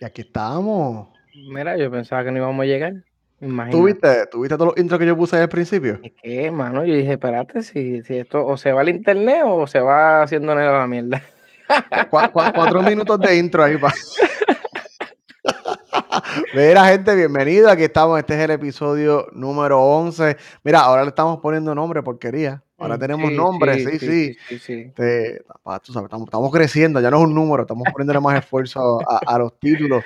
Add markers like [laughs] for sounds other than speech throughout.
Y aquí estábamos. Mira, yo pensaba que no íbamos a llegar. Imagínate. ¿Tuviste, ¿Tuviste todos los intros que yo puse ahí al principio? Es que, mano, yo dije, espérate, si, si esto o se va al internet o se va haciendo la mierda. Cu- cu- cuatro minutos de intro ahí. Pa. Mira, gente, bienvenido. Aquí estamos. Este es el episodio número 11. Mira, ahora le estamos poniendo nombre, porquería. Ahora tenemos sí, nombre, sí, sí. sí, sí, sí. Te- pa, tú sabes, estamos, estamos creciendo, ya no es un número, estamos poniéndole más esfuerzo a, a los títulos.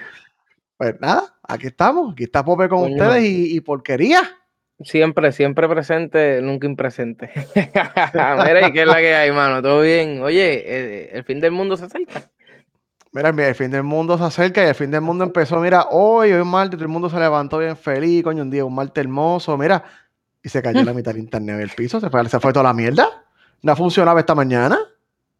Pues nada, aquí estamos. Aquí está Pope con Coño. ustedes y, y porquería. Siempre, siempre presente, nunca impresente. [laughs] Mira, ¿y qué es la que hay, mano? ¿Todo bien? Oye, eh, el fin del mundo se acerca. Mira, mira, el fin del mundo se acerca y el fin del mundo empezó. Mira, hoy, hoy es martes, todo el mundo se levantó bien feliz, coño, un día, un martes hermoso, mira, y se cayó la mitad del internet del piso, se fue, se fue toda la mierda. No funcionaba esta mañana.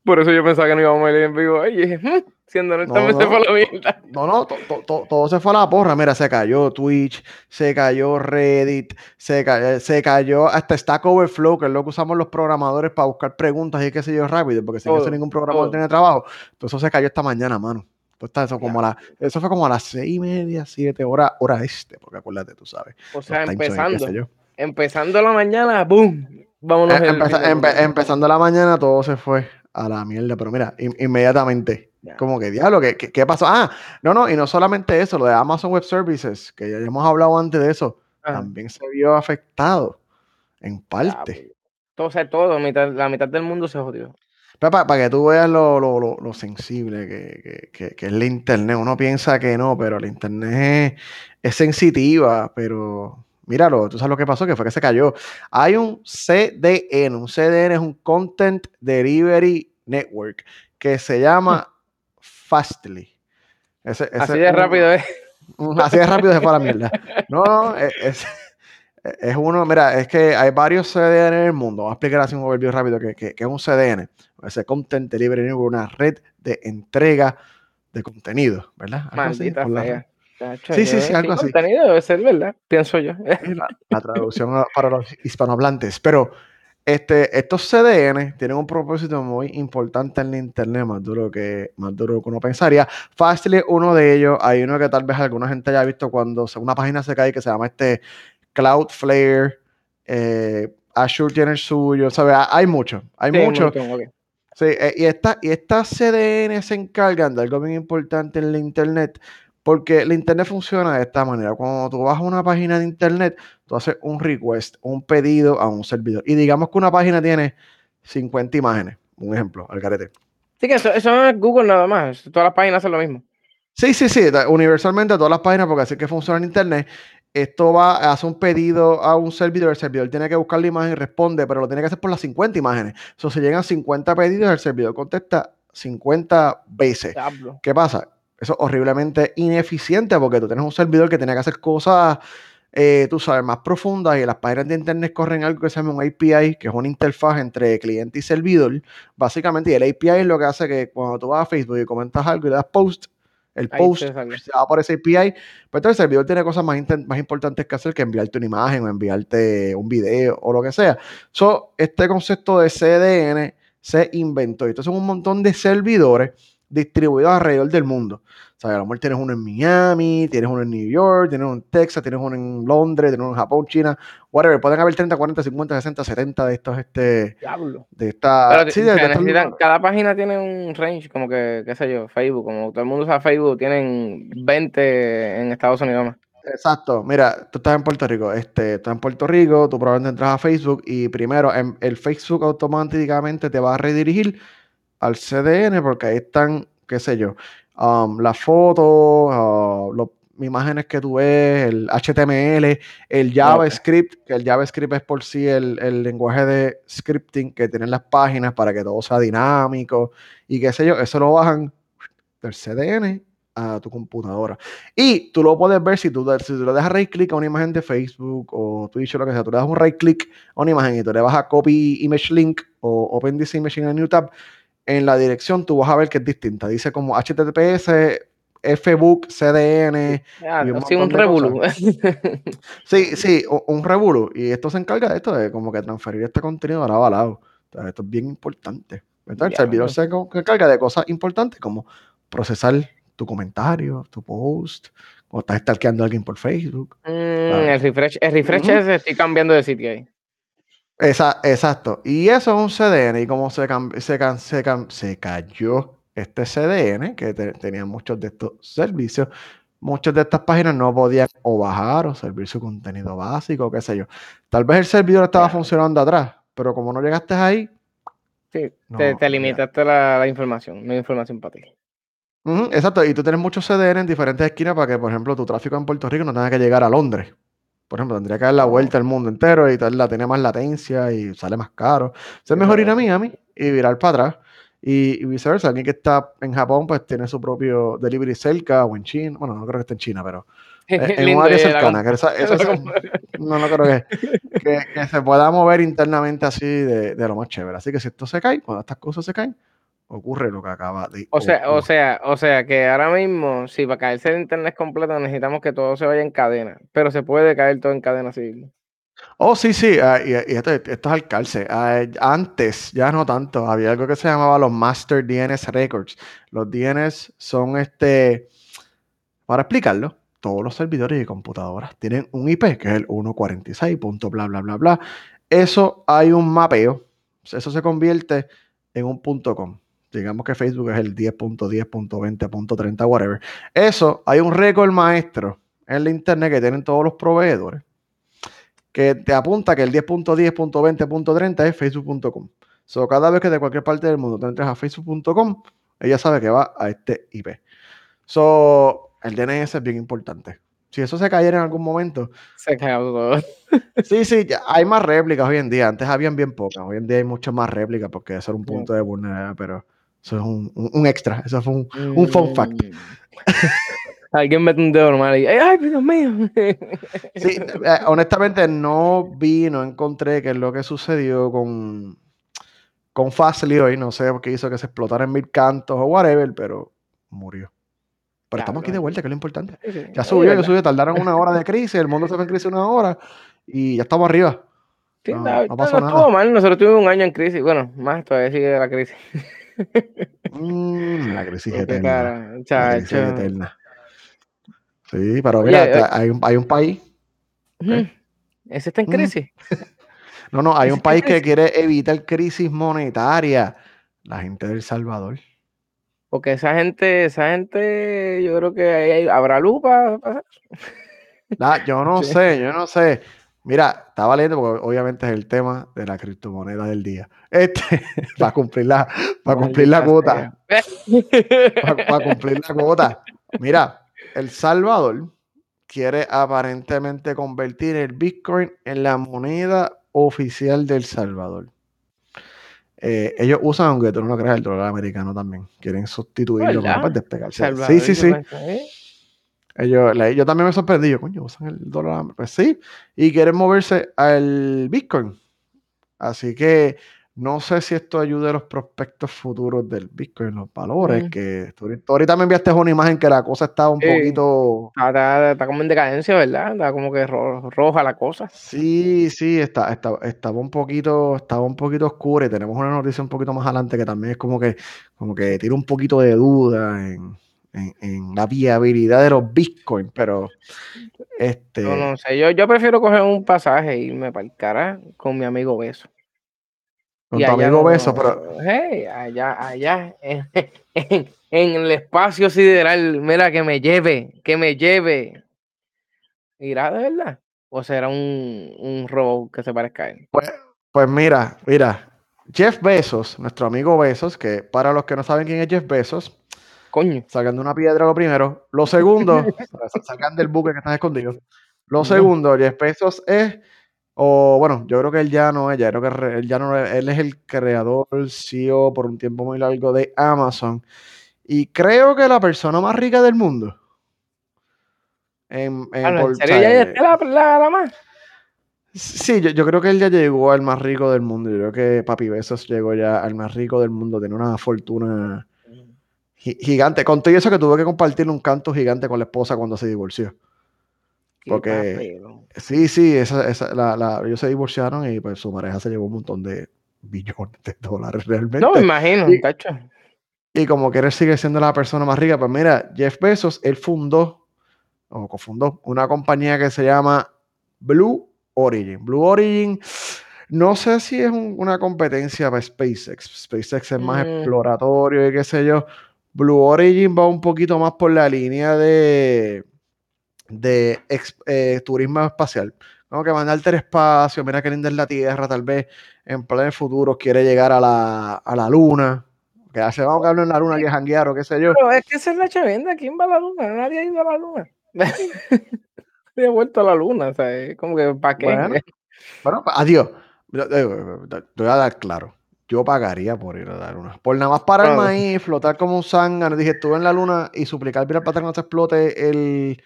Por eso yo pensaba que no íbamos a ir en vivo. Oye, [laughs] siendo honestamente no. por la mierda. No, no, to- to- to- todo se fue a la porra. Mira, se cayó Twitch, se cayó Reddit, se, ca- se cayó hasta Stack Overflow, que es lo que usamos los programadores para buscar preguntas y qué sé yo rápido, porque sin Todo, eso ningún programador tiene trabajo. Entonces eso se cayó esta mañana, mano. Entonces, eso, como a la- eso fue como a las seis y media, siete horas, hora este, porque acuérdate, tú sabes. O sea, empezando. Empezando la mañana, ¡boom! Vámonos. El empeza- empe- empezando la mañana, todo se fue a la mierda, pero mira, in- inmediatamente. Como que diablo, ¿qué, qué, qué pasó? Ah, no, no, y no solamente eso, lo de Amazon Web Services, que ya hemos hablado antes de eso, Ajá. también se vio afectado en parte. Todo, o sea, todo, mitad- la mitad del mundo se jodió. Para, que tú veas lo, lo, lo, lo sensible que, que, que- que es la internet. Uno piensa que no, pero la internet es, es sensitiva, pero míralo, tú sabes lo que pasó, que fue que se cayó. Hay un CDN, un CDN es un Content Delivery Network, que se llama [laughs] Fastly. Ese- ese Así de rápido es. un- Así de rápido se fue a la mierda. No, no, es, es- es uno, mira, es que hay varios CDN en el mundo. Vamos a explicar así un overview rápido que, que- que es un CDN. Ese Content Delivery Network, una red de entrega de contenido, ¿verdad? Maldita fea. Sí, sí, sí, algo así. contenido debe ser, ¿verdad? Pienso yo. La, la traducción para los hispanohablantes. Pero este, estos CDN tienen un propósito muy importante en la internet, más duro que, más duro que uno pensaría. Fastly es uno de ellos. Hay uno que tal vez alguna gente haya visto cuando una página se cae que se llama este Cloudflare. eh, Azure tiene el suyo. ¿sabes? Hay muchos, hay Sí, muchos. Sí, eh, y, esta, y estas CDN se encargan de algo bien importante en la Internet, porque la Internet funciona de esta manera. Cuando tú vas a una página de Internet, tú haces un request, un pedido a un servidor. Y digamos que una página tiene 50 imágenes, un ejemplo, al carete. Sí, que eso, eso no es Google nada más. Todas las páginas hacen lo mismo. Sí, sí, sí, universalmente todas las páginas, porque así es que funciona en Internet. Esto va a hacer un pedido a un servidor, el servidor tiene que buscar la imagen y responde, pero lo tiene que hacer por las 50 imágenes. O sea, si llegan 50 pedidos, el servidor contesta 50 veces. Diablo. ¿Qué pasa? Eso es horriblemente ineficiente porque tú tienes un servidor que tiene que hacer cosas, eh, tú sabes, más profundas y las páginas de internet corren algo que se llama un API, que es una interfaz entre cliente y servidor, básicamente, y el API es lo que hace que cuando tú vas a Facebook y comentas algo y le das post, el post se va por ese API, pero entonces el servidor tiene cosas más, más importantes que hacer que enviarte una imagen o enviarte un video o lo que sea. So, este concepto de CDN se inventó. Y Entonces son un montón de servidores distribuidos alrededor del mundo. O sea, a lo mejor tienes uno en Miami, tienes uno en New York, tienes uno en Texas, tienes uno en Londres, tienes uno en Japón, China, whatever. Pueden haber 30, 40, 50, 60, 70 de estos, este, Diablo. de esta... Pero sí, de- de cada página tiene un range, como que, qué sé yo, Facebook, como todo el mundo usa Facebook, tienen 20 en Estados Unidos más. Exacto, mira, tú estás en Puerto Rico, este, estás en Puerto Rico, tú probablemente entras a Facebook y primero en- el Facebook automáticamente te va a redirigir al CDN porque ahí están, qué sé yo, um, las fotos, uh, los imágenes que tú ves, el HTML, el JavaScript, que el JavaScript es por sí el, el lenguaje de scripting que tienen las páginas para que todo sea dinámico y qué sé yo, eso lo bajan del CDN a tu computadora. Y tú lo puedes ver si tú, si tú le das right click a una imagen de Facebook o Twitch o lo que sea, tú le das un right click a una imagen y tú le vas a copy image link o open this image in a new tab, en la dirección tú vas a ver que es distinta. Dice como HTTPS, Facebook, CDN. Ah, un sí, un de revolú. [laughs] Sí, sí, un revuelo. Y esto se encarga de esto, de como que transferir este contenido a lado a lado. O sea, esto es bien importante. ¿verdad? El Ya, servidor no. se encarga de cosas importantes como procesar tu comentario, tu post, o estás stalkeando a alguien por Facebook. Mm, el refresh, el refresh es estoy cambiando de sitio ahí. Esa, exacto. Y eso es un CDN. Y como se, se, se, se cayó este CDN, que tenía muchos de estos servicios, muchas de estas páginas no podían o bajar o servir su contenido básico, qué sé yo. Tal vez el servidor estaba funcionando atrás, pero como no llegaste ahí. Sí, te, limitaste la, información, no hay información para ti. exacto, y tú tienes muchos CDN en diferentes esquinas para que, por ejemplo, tu tráfico en Puerto Rico no tenga que llegar a Londres. Por ejemplo, tendría que dar la vuelta al mundo entero y tal, la tiene más latencia y sale más caro. es mejor ir a Miami y virar para atrás. Y, viceversa, alguien que está en Japón, pues tiene su propio delivery cerca o en China. Bueno, no creo que esté en China, pero [laughs] en un área cercana. [laughs] [laughs] no, no creo que, que, se pueda mover internamente así de, de, lo más chévere. Así que si esto se cae, cuando estas cosas se caen, ocurre lo que acaba de o sea o sea o sea que ahora mismo si para caerse el internet completo necesitamos que todo se vaya en cadena pero se puede caer todo en cadena civil Oh, sí, sí, ah, y, esto, es al calce. Ah, antes, ya no tanto, había algo que se llamaba los Master DNS Records. Los DNS son este, para explicarlo, todos los servidores y computadoras tienen un IP, que es el 146. bla, bla, bla, bla. Eso hay un mapeo, eso se convierte en un punto .com digamos que Facebook es el 10.10.20.30, whatever. Eso, hay un récord maestro en la internet que tienen todos los proveedores que te apunta que el 10.10.20.30 es facebook.com. So, cada vez que de cualquier parte del mundo te entres a facebook.com, ella sabe que va a este IP. So, el DNS es bien importante. Si eso se cayera en algún momento. Se cae todo. [laughs] sí, sí, hay más réplicas hoy en día. Antes habían bien pocas. Hoy en día hay muchas más réplicas porque eso era un punto de vulnerabilidad, pero eso es un, extra, eso fue un, fun fact. Mm. [laughs] Alguien mete un dedo normal y ¡ay, Dios mío! [laughs] sí, eh, honestamente no vi, no encontré qué es lo que sucedió con, con Fastly hoy. No sé qué hizo que se explotara en mil cantos o whatever, pero murió. Pero estamos aquí de vuelta, que es lo importante. Ya subió, ya subió, tardaron una hora de [laughs] crisis, el mundo se fue en crisis una hora y ya estamos arriba. no, pasó nada. estuvo mal, nosotros tuvimos un año en crisis. Bueno, más todavía sigue la crisis. Mm, la crisis eterna. la crisis eterna. Sí, pero mira, eh, hay, un, hay un país. Ese está en crisis. no, no, hay un país que quiere evitar crisis monetaria. La gente del Salvador. Porque esa gente, esa gente, yo creo que habrá luz para, yo no [laughs] sé, yo no sé. Mira, estaba leyendo porque obviamente es el tema de la criptomoneda del día. Este, [laughs] para cumplir la, para cumplir la cuota. [laughs] para, cumplir la cuota. Mira, El Salvador quiere aparentemente convertir el Bitcoin en la moneda oficial del Salvador. Eh, ellos usan, aunque tú no lo creas, el dólar americano también. Quieren sustituirlo para despegarse. Sí, sí, sí. Ellos, yo también me sorprendí, yo, coño, usan el dólar. Pues sí, y quieren moverse al Bitcoin. Así que no sé si esto ayude a los prospectos futuros del Bitcoin, los valores. Mm. Que tú, ahorita me enviaste una imagen que la cosa estaba un poquito. Está, como en decadencia, ¿verdad? Está como que roja la cosa. Sí, sí, está, está, estaba un poquito, estaba un poquito oscura y tenemos una noticia un poquito más adelante que también es como que, como que tira un poquito de duda en en, la viabilidad de los bitcoins, pero este. No, no sé, yo, yo prefiero coger un pasaje e irme para el cara con mi amigo Beso. Con tu amigo Beso, pero. Hey, allá, allá, [laughs] en, el espacio sideral, mira, que me lleve, que me lleve. ¿Irá de verdad? ¿O será un, un robot que se parezca a él? Pues, pues mira, mira, Jeff Bezos, nuestro amigo Bezos, que para los que no saben quién es Jeff Bezos, Coño. Sacan de una piedra lo primero. Lo segundo, [laughs] sacan del buque que están escondidos. Lo segundo, Jeff Bezos es, o bueno, yo creo que él ya no es, ya creo que él ya no él es el creador, CEO por un tiempo muy largo de Amazon. Y creo que la persona más rica del mundo. En, en, ¿En serio ya está la, la, más? Sí, yo, yo, creo que él ya llegó al más rico del mundo. Yo creo que Papi Besos llegó ya al más rico del mundo. Tiene una fortuna gigante. Con todo eso que tuve que compartir un canto gigante con la esposa cuando se divorció. Porque sí, sí, esa, esa, la, la, ellos se divorciaron y pues su pareja se llevó un montón de billones de dólares realmente. No, me imagino, y, cacho. Y como que él sigue siendo la persona más rica, pues mira, Jeff Bezos, él fundó, o cofundó, una compañía que se llama Blue Origin. Blue Origin, no sé si es una competencia para SpaceX. SpaceX es más mm. exploratorio y qué sé yo. Blue Origin va un poquito más por la línea de, de eh, turismo espacial. Como que mandarte al espacio, mira qué linda es la Tierra, tal vez en planes futuros quiere llegar a la, a la Luna. Que hace, vamos a hablar en la Luna, que janguear o qué sé yo. Pero es que esa es la chavenda, ¿quién va a la Luna? Nadie ha ido a la Luna. [laughs] Nadie ha vuelto a la Luna, o sea, como que, ¿para qué? Bueno, pues, adiós. Te voy a dar claro. Yo pagaría por ir a la luna. Por nada más para el maíz, flotar como un zángano. Dije, estuve en la luna y suplicar para que no se explote el,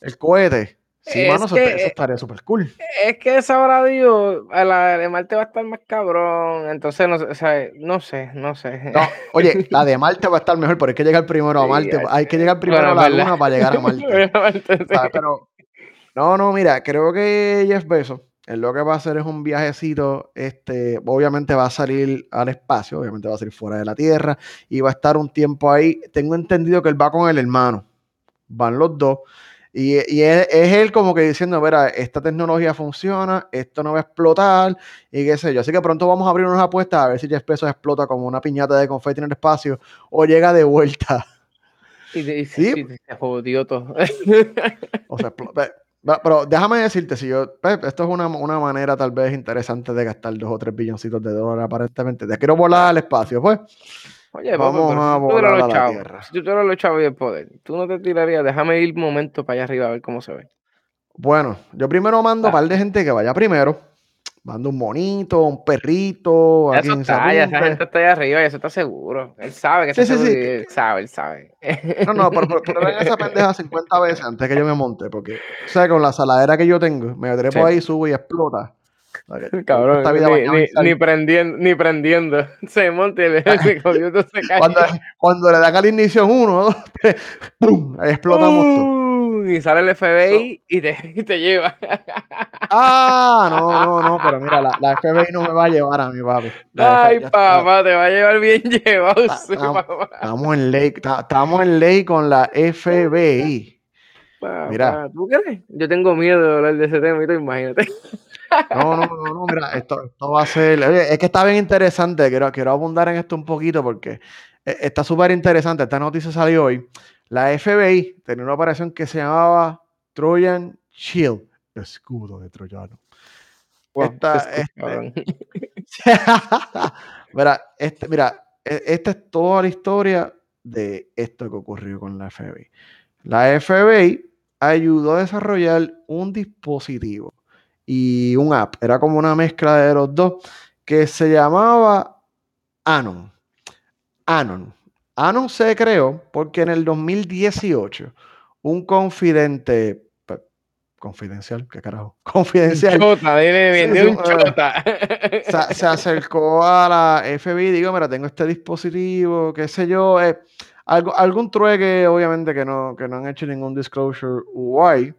el cohete. Sí, mano, eso, estaría súper cool. Es que esa hora digo, la de Marte va a estar más cabrón. Entonces, no, o sea, no sé, no sé. No, [laughs] oye, la de Marte va a estar mejor, pero hay que llegar primero a Marte. hay que llegar primero a la Luna para llegar a [laughs] Marte. Pero, no, no, mira, creo que Jeff Bezos, él lo que va a hacer es un viajecito, este, obviamente va a salir al espacio, obviamente va a salir fuera de la Tierra y va a estar un tiempo ahí. Tengo entendido que él va con el hermano, van los dos y, es, él como que diciendo, mira, esta tecnología funciona, esto no va a explotar y qué sé yo. Así que pronto vamos a abrir unas apuestas a ver si Jeff Bezos explota como una piñata de confeti en el espacio o llega de vuelta. Y te dice, se jodió todo. o sea, [laughs] pero déjame decirte, si yo, esto es una, manera tal vez interesante de gastar dos o tres billoncitos de dólares aparentemente. Te quiero volar al espacio, pues. Oye, vamos a volar a la tierra. Si tú eres los chavos y el poder, tú no te tirarías, déjame ir un momento para allá arriba a ver cómo se ve. Bueno, yo primero mando a un par de gente que vaya primero. Mando un monito, un perrito. Eso está, ya esa gente está allá arriba eso está seguro. Él sabe que sí, sí, sí. Él sabe, él sabe. No, no, pero, pero, ven esa pendeja 50 veces antes que yo me monte, porque, o sea, con la saladera que yo tengo, me trepo ahí, subo y explota. Cabrón, ni, prendiendo, ni prendiendo. [laughs] Se monta y le, [laughs] [laughs] se cae. Cuando, cuando le da al inicio uno, ¡pum! Ahí explotamos uh, Y sale el FBI y, te, [laughs] y, te, lleva. [laughs] Ah, no, no, no, pero mira, la, la, FBI no me va a llevar a mi papi. Ay, papá, te va a llevar bien [laughs] llevado. Estamos en ley, estamos en ley con la FBI. mira. ¿Tú crees? Yo tengo miedo de hablar de ese tema, imagínate. No, no, no, no, mira, esto, esto va a ser. es que está bien interesante. Quiero, quiero abundar en esto un poquito porque eh, está súper interesante. Esta noticia salió hoy. La FBI tenía una operación que se llamaba Trojan Shield, escudo de Troyano. esta, este, [laughs] mira, este, mira, e, esta es toda la historia de esto que ocurrió con la FBI. La FBI ayudó a desarrollar un dispositivo y un app. Era como una mezcla de los dos que se llamaba Anon. Anon. Anon se creó porque en el 2018 un confidente pues, confidencial, ¿qué carajo? [laughs] Confidencial. Chota, dile, un chota. Se, acercó a la FBI, digo, mira, tengo este dispositivo, qué sé yo, eh, algo, algún trueque, obviamente, que no, que no han hecho ningún disclosure guay.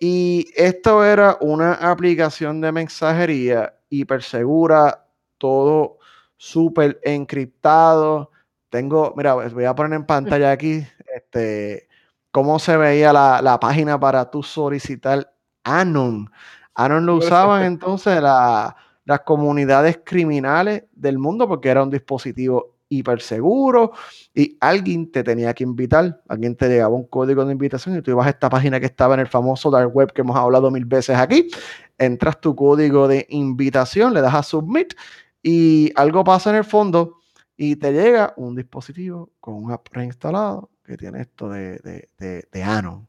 Y esto era una aplicación de mensajería hiper segura, todo súper encriptado. Tengo, mira, voy a poner en pantalla aquí este, cómo se veía la, página para tu solicitar Anon. Anon lo usaban [laughs] entonces las comunidades criminales del mundo porque era un dispositivo hiper seguro y alguien te tenía que invitar, alguien te llegaba un código de invitación y tú ibas a esta página que estaba en el famoso dark web que hemos hablado mil veces aquí, entras tu código de invitación, le das a submit y algo pasa en el fondo y te llega un dispositivo con un app reinstalado que tiene esto de, de, de, Anon.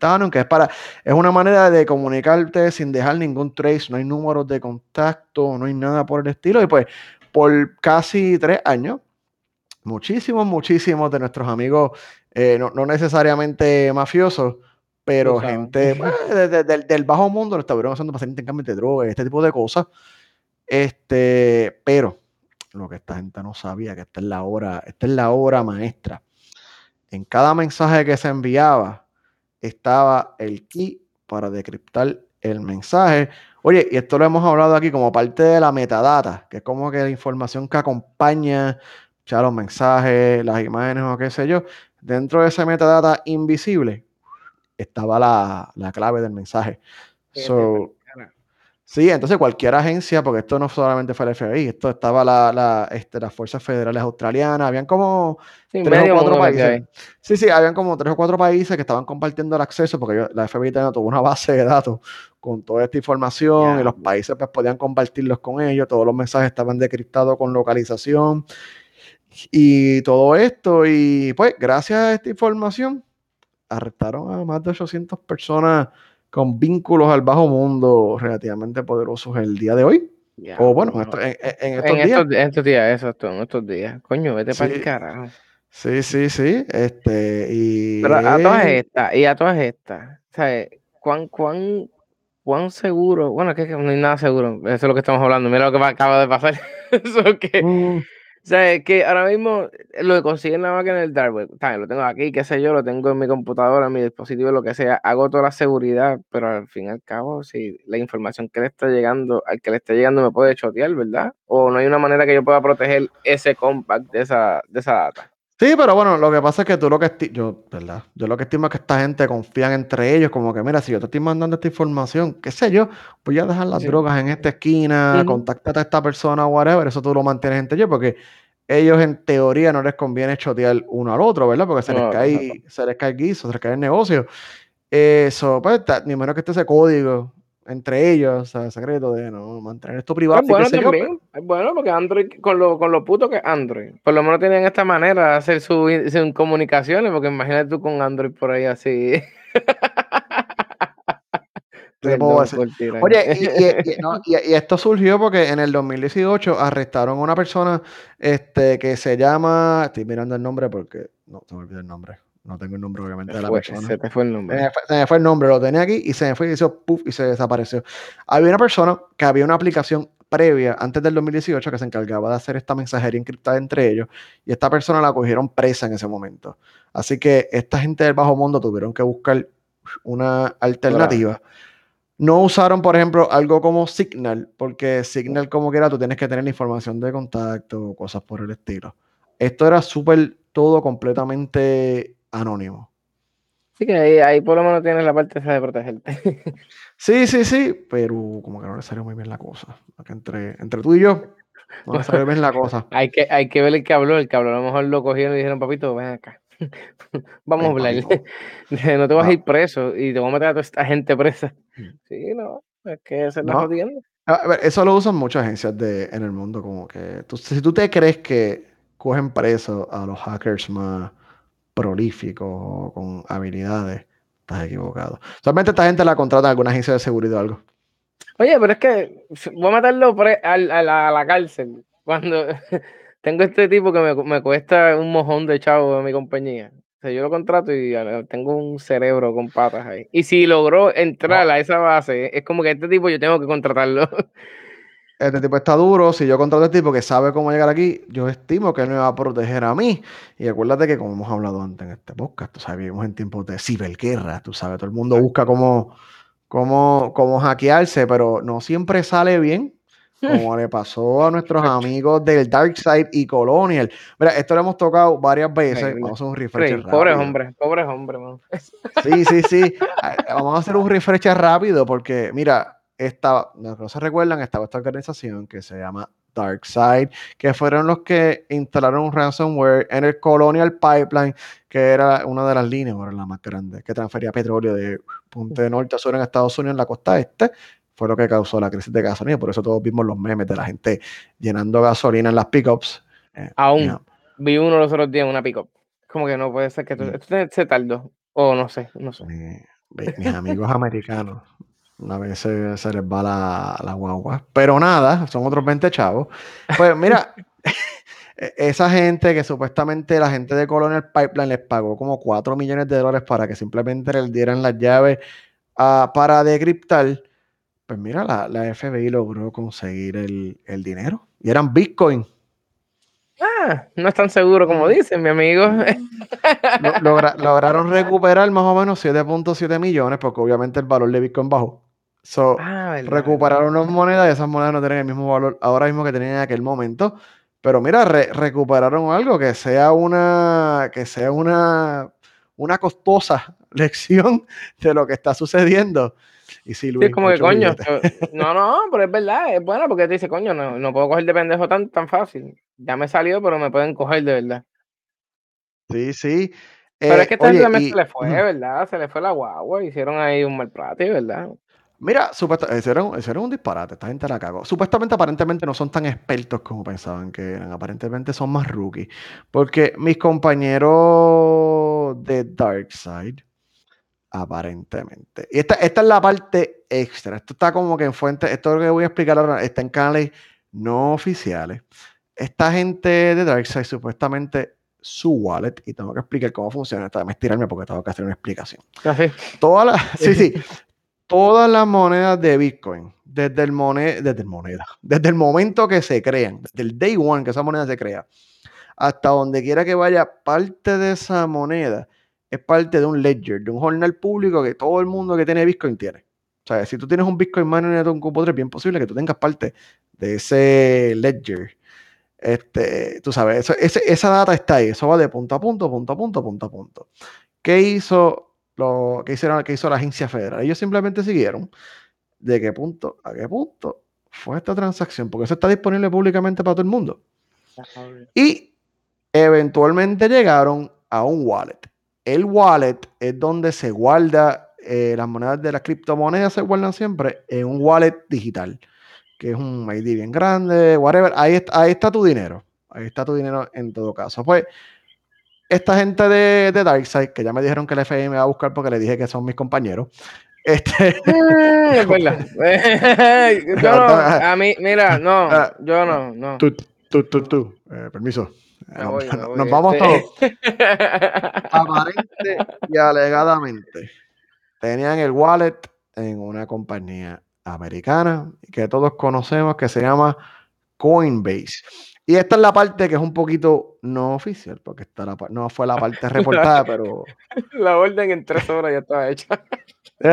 Anon, que es para, es una manera de comunicarte sin dejar ningún trace, no hay números de contacto, no hay nada por el estilo. Y pues, por casi tres años, muchísimos, muchísimos de nuestros amigos, eh, no, necesariamente mafiosos, pero gente pues, [laughs] del bajo mundo lo estuvieron usando para hacer intercambio de drogas, este tipo de cosas. Este, pero lo que esta gente no sabía, que esta es la hora, esta es la obra maestra. En cada mensaje que se enviaba estaba el key para decriptar el mensaje. Oye, y esto lo hemos hablado aquí como parte de la metadata, que es como que la información que acompaña sea los mensajes, las imágenes o qué sé yo, dentro de ese metadata invisible estaba la, la clave del mensaje. So, Sí, entonces cualquier agencia, porque esto no solamente fue el FBI, esto estaba la, la, este, las fuerzas federales australianas, habían como tres o cuatro países. Sí, sí, habían como tres o cuatro países que estaban compartiendo el acceso, porque la FBI tenía tuvo una base de datos con toda esta información y los países pues, podían compartirlos con ellos, todos los mensajes estaban decriptados con localización y todo esto, y pues gracias a esta información arrestaron a más de 800 personas con vínculos al bajo mundo relativamente poderosos el día de hoy. o bueno, en, estos días. en estos días, exacto, en estos días. Coño, vete para el carajo. Sí, sí, sí. Este, y... Pero a todas estas, y a todas estas, ¿sabes? ¿Cuán, cuán, cuán seguro? Bueno, es que no hay nada seguro. Eso es lo que estamos hablando. Mira lo que acaba de pasar. [laughs] Eso que, mm. O sea, que ahora mismo eh, lo que consigue en la máquina del dark web, lo tengo aquí, qué sé yo, lo tengo en mi computadora, en mi dispositivo, lo que sea, hago toda la seguridad, pero al fin y al cabo, si la información que le está llegando, al que le está llegando me puede chotear, ¿verdad? O no hay una manera que yo pueda proteger ese compact de esa, de esa data. Sí, pero bueno, lo que pasa es que tú lo que yo, ¿verdad? Yo lo que estimo es que esta gente confían entre ellos, como que mira, si yo te estoy mandando esta información, qué sé yo, voy a dejar las drogas en esta esquina, contáctate a esta persona, whatever, eso tú lo mantienes entre ellos, porque ellos en teoría no les conviene chotear uno al otro, ¿verdad? Porque se les cae, se les cae el guiso, se les cae el negocio. Eso, pues, ni menos que esté ese código entre ellos, o sea, secreto de no mantener esto privado. Es bueno también, es bueno porque Android, con lo, con lo puto que es Android, por lo menos tienen esta manera de hacer sus su comunicaciones, porque imagínate tú con Android por ahí así. Oye, y, esto surgió porque en el 2018 arrestaron a una persona este, que se llama. Estoy mirando el nombre porque. No, se me olvidó el nombre. No tengo el nombre, obviamente, de la persona. Se te fue el nombre. Se me, fue, el nombre, lo tenía aquí y se me fue y hizo puff y se desapareció. Había una persona que había una aplicación previa, antes del 2018, que se encargaba de hacer esta mensajería encriptada entre ellos, y esta persona la cogieron presa en ese momento. Así que esta gente del bajo mundo tuvieron que buscar una alternativa. No usaron, por ejemplo, algo como Signal, porque Signal, como quiera, tú tienes que tener la información de contacto, cosas por el estilo. Esto era súper todo completamente anónimo. Sí, que ahí, por lo menos tienes la parte esa de protegerte. [laughs] sí, sí, sí, pero como que no le salió muy bien la cosa. Entre, entre tú y yo, no le salió bien la cosa. [laughs] hay, que, hay que ver el que habló. El que habló a lo mejor lo cogieron y dijeron, papito, ven acá. [laughs] Vamos a hablar. no te vas a ir preso y te voy a meter a toda esta gente presa. Mm. Sí, no, es que se jodiendo. A ver, eso lo usan muchas agencias de, en el mundo, como que si tú te crees que cogen preso a los hackers más prolíficos o con habilidades, estás equivocado. Solamente esta gente la contrata en alguna agencia de seguridad o algo. Oye, pero es que voy a meterlo a, la, a la cárcel [laughs] cuando [laughs] tengo este tipo que me, cuesta un mojón de chavo en mi compañía. O sea, yo lo contrato y tengo un cerebro con patas ahí. Y si logró entrar a esa base, es como que este tipo yo tengo que contratarlo. [laughs] Este tipo está duro. Si yo contrato a este tipo que sabe cómo llegar aquí, yo estimo que él me va a proteger a mí. Y acuérdate que, como hemos hablado antes en este podcast, tú sabes, vivimos en tiempos de ciberguerra. Tú sabes, todo el mundo busca cómo, cómo, cómo hackearse, pero no siempre sale bien como le pasó a nuestros amigos del Dark Side y Colonial. Mira, esto lo hemos tocado varias veces. Vamos a hacer un refresh rápido. Pobres hombres, pobres hombres, man. Sí, sí, sí. [laughs] Vamos a hacer un refresh rápido porque, mira, esta, no se recuerdan, estaba esta organización que se llama DarkSide, que fueron los que instalaron un ransomware en el Colonial Pipeline, que era una de las líneas, ahora la más grande, que transfería petróleo de punto de norte a sur en Estados Unidos, en la costa este, fue lo que causó la crisis de gasolina. Por eso todos vimos los memes de la gente llenando gasolina en las pickups. Eh, Aún vi uno los otros días en una pickup. Como que no puede ser que esto, se tardó. O no sé, no sé. mis amigos americanos, una vez se, les va la, guagua. Pero nada, son otros 20 chavos. Pues mira, [laughs] e, esa gente que supuestamente la gente de Colonial Pipeline les pagó como 4 millones de dólares para que simplemente les dieran las llaves uh, para decriptar pues mira, la, FBI logró conseguir el, dinero. Y eran Bitcoin. Ah, no es tan seguro como dicen, mi amigo. [laughs] lograron recuperar más o menos 7.7 millones, porque obviamente el valor de Bitcoin bajó. So, ah, recuperaron unas monedas y esas monedas no tienen el mismo valor ahora mismo que tenían en aquel momento. Pero mira, recuperaron algo que sea una, que sea una, una costosa [laughs] lección de lo que está sucediendo. Y sí, Luis, sí, como que coño, no, no, pero es verdad, es buena porque te dice, coño, no, no puedo coger de pendejo tan, tan fácil. Ya me salió, pero me pueden coger de verdad. Sí, sí. Pero es eh, que esta oye, se le fue, ¿verdad? Se le fue la guagua, hicieron ahí un maltrato, ¿verdad? Mira, supuestamente, ese, era un, ese era un disparate, esta gente la cagó. Supuestamente, aparentemente no son tan expertos como pensaban que eran, aparentemente son más rookies. Porque mis compañeros de Darkseid, aparentemente. Y esta, esta es la parte extra. Esto está como que en fuente, esto lo que voy a explicar ahora está en canales no oficiales. Esta gente de Darkseid supuestamente su wallet y tengo que explicar cómo funciona. Déjame estirarme porque tengo que hacer una explicación. Todas las, sí, sí, [laughs] todas las monedas de Bitcoin, desde el, moneda, desde el moneda, [laughs] desde el momento que se crean, desde el day one que esa moneda se crea, hasta donde quiera que vaya, parte de esa moneda es parte de un ledger, de un jornal público que todo el mundo que tiene Bitcoin tiene. O sea, si tú tienes un Bitcoin miner en un cupo es bien posible que tú tengas parte de ese ledger este, tú sabes, esa data está ahí, eso va de punto a punto, punto a punto, punto a punto. ¿Qué hizo, lo, qué hicieron, qué hizo la agencia federal? Ellos simplemente siguieron de qué punto a qué punto fue esta transacción, porque eso está disponible públicamente para todo el mundo. Y eventualmente llegaron a un wallet. El wallet es donde se guarda eh, las monedas de las criptomonedas, se guardan siempre en un wallet digital que es un ID bien grande, whatever, ahí, ahí está tu dinero. Ahí está tu dinero en todo caso. Pues, esta gente de, de Darkseid, que ya me dijeron que el FBI me va a buscar porque le dije que son mis compañeros. [laughs] Este. Eh, [laughs] [laughs] yo no, a mí, mira, no, ah, yo no, no. Tú, tú, tú, tú. Eh, permiso. nos, vamos todos. Aparente y alegadamente tenían el wallet en una compañía americana que todos conocemos que se llama Coinbase. Y esta es la parte que es un poquito no oficial, porque esta no fue la parte [laughs] reportada, [laughs] pero... La orden en tres horas ya estaba hecha. [laughs]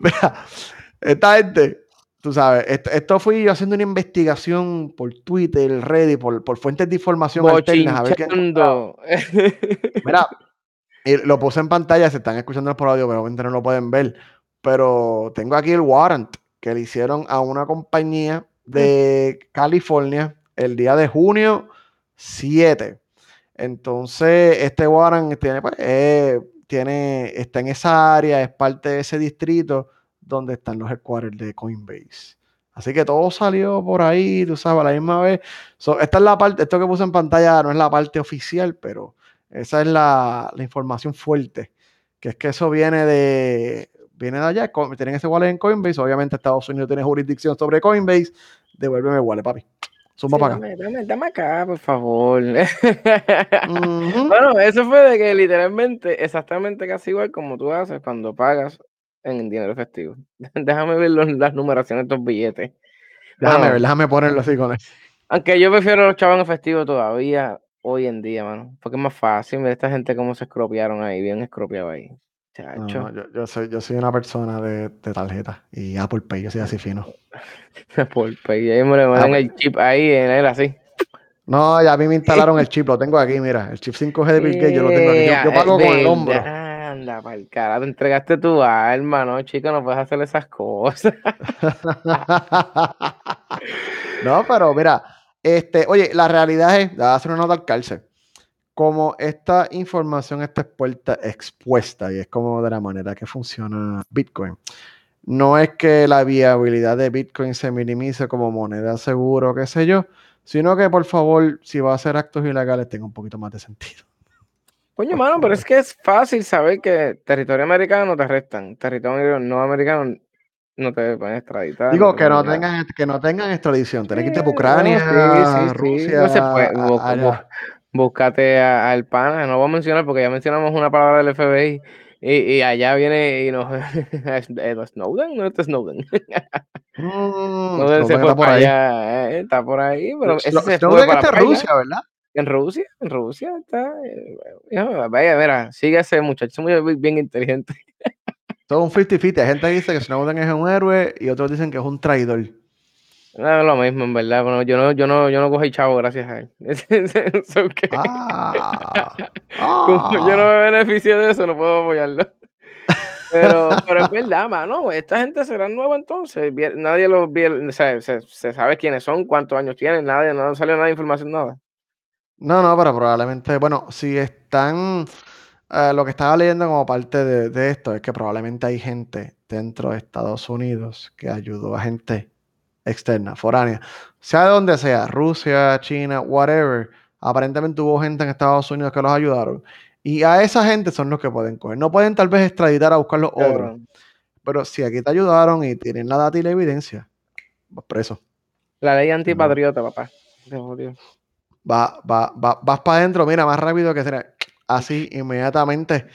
Mira, esta gente, tú sabes, esto, fui yo haciendo una investigación por Twitter, Reddit, por, por fuentes de información alternas. A ver qué Mira, lo puse en pantalla, se están escuchando por audio, pero obviamente no lo pueden ver pero tengo aquí el warrant que le hicieron a una compañía de California el día de junio 7. Entonces, este warrant tiene, pues, eh, tiene, está en esa área, es parte de ese distrito donde están los headquarters de Coinbase. Así que todo salió por ahí, tú sabes, a la misma vez. esta es la parte, esto que puse en pantalla no es la parte oficial, pero esa es la, la información fuerte, que es que eso viene de, viene de allá, tienen ese wallet en Coinbase, obviamente Estados Unidos tiene jurisdicción sobre Coinbase, devuélveme el wallet, papi. Suma para acá. Dame, acá, por favor. [laughs] Bueno, eso fue de que literalmente, exactamente casi igual como tú haces cuando pagas en dinero efectivo. [laughs] déjame ver las numeraciones de estos billetes. Déjame ver, déjame ponerlo así con él. Aunque yo prefiero los chavos en efectivo todavía hoy en día, mano. Porque es más fácil ver esta gente cómo se escropiaron ahí, bien escropiado ahí yo, soy, yo soy una persona de, tarjeta y Apple Pay, yo soy así fino. [laughs] Apple Pay, ahí me le mandan el chip ahí en él así. No, ya a mí me instalaron el [laughs] chip, lo tengo aquí, mira, el chip 5G de Bill Gates, yo lo tengo aquí, yo, pago con el hombro. Anda, para el cara, te entregaste tu alma, ¿no, chico? No puedes hacer esas cosas. [laughs] no, pero mira, este, oye, la realidad es, voy a hacer una nota al cárcel como esta información está expuesta, expuesta y es como de la manera que funciona Bitcoin. No es que la viabilidad de Bitcoin se minimice como moneda segura qué sé yo, sino que por favor, si va a hacer actos ilegales, tenga un poquito más de sentido. Coño, mano, pero es que es fácil saber que territorio americano no te arrestan, territorio no americano no te pueden extraditar. Digo, que, no tengan, que no tengan extradición. Tenés que irte a Ucrania, Rusia. No se puede búscate al pana, no voy a mencionar porque ya mencionamos una palabra del FBI y, allá viene y nos [laughs] Snowden, no es Snowden. Mm, no se fue por ahí. Allá, eh, está por ahí, pero ese se fue para está en Rusia, ¿verdad? En Rusia, en Rusia está. Eh, vaya, mira, sigue ese muchacho, muy bien inteligente. Todo un 50-50. Hay gente que dice que Snowden es un héroe y otros dicen que es un traidor. No, es lo mismo, en verdad. Bueno, yo no, yo no, yo no cogí chavo gracias a él. [laughs] Ah, Como yo no ah. me beneficio de eso, no puedo apoyarlo. Pero, pero es [laughs] verdad, mano. Esta gente será nueva entonces. Nadie los o sea, se, se sabe quiénes son, cuántos años tienen, nadie, no salió nada de información, nada. No, no, pero probablemente, bueno, si están, eh, lo que estaba leyendo como parte de, de esto es que probablemente hay gente dentro de Estados Unidos que ayudó a gente externa, foránea, sea de donde sea, Rusia, China, whatever. Aparentemente hubo gente en Estados Unidos que los ayudaron. Y a esa gente son los que pueden coger. No pueden tal vez extraditar a buscar los otros. Pero si aquí te ayudaron y tienen la data y la evidencia, vas preso. La ley antipatriota, papá. Va, va, va- vas para adentro, mira, más rápido que será. Así, inmediatamente.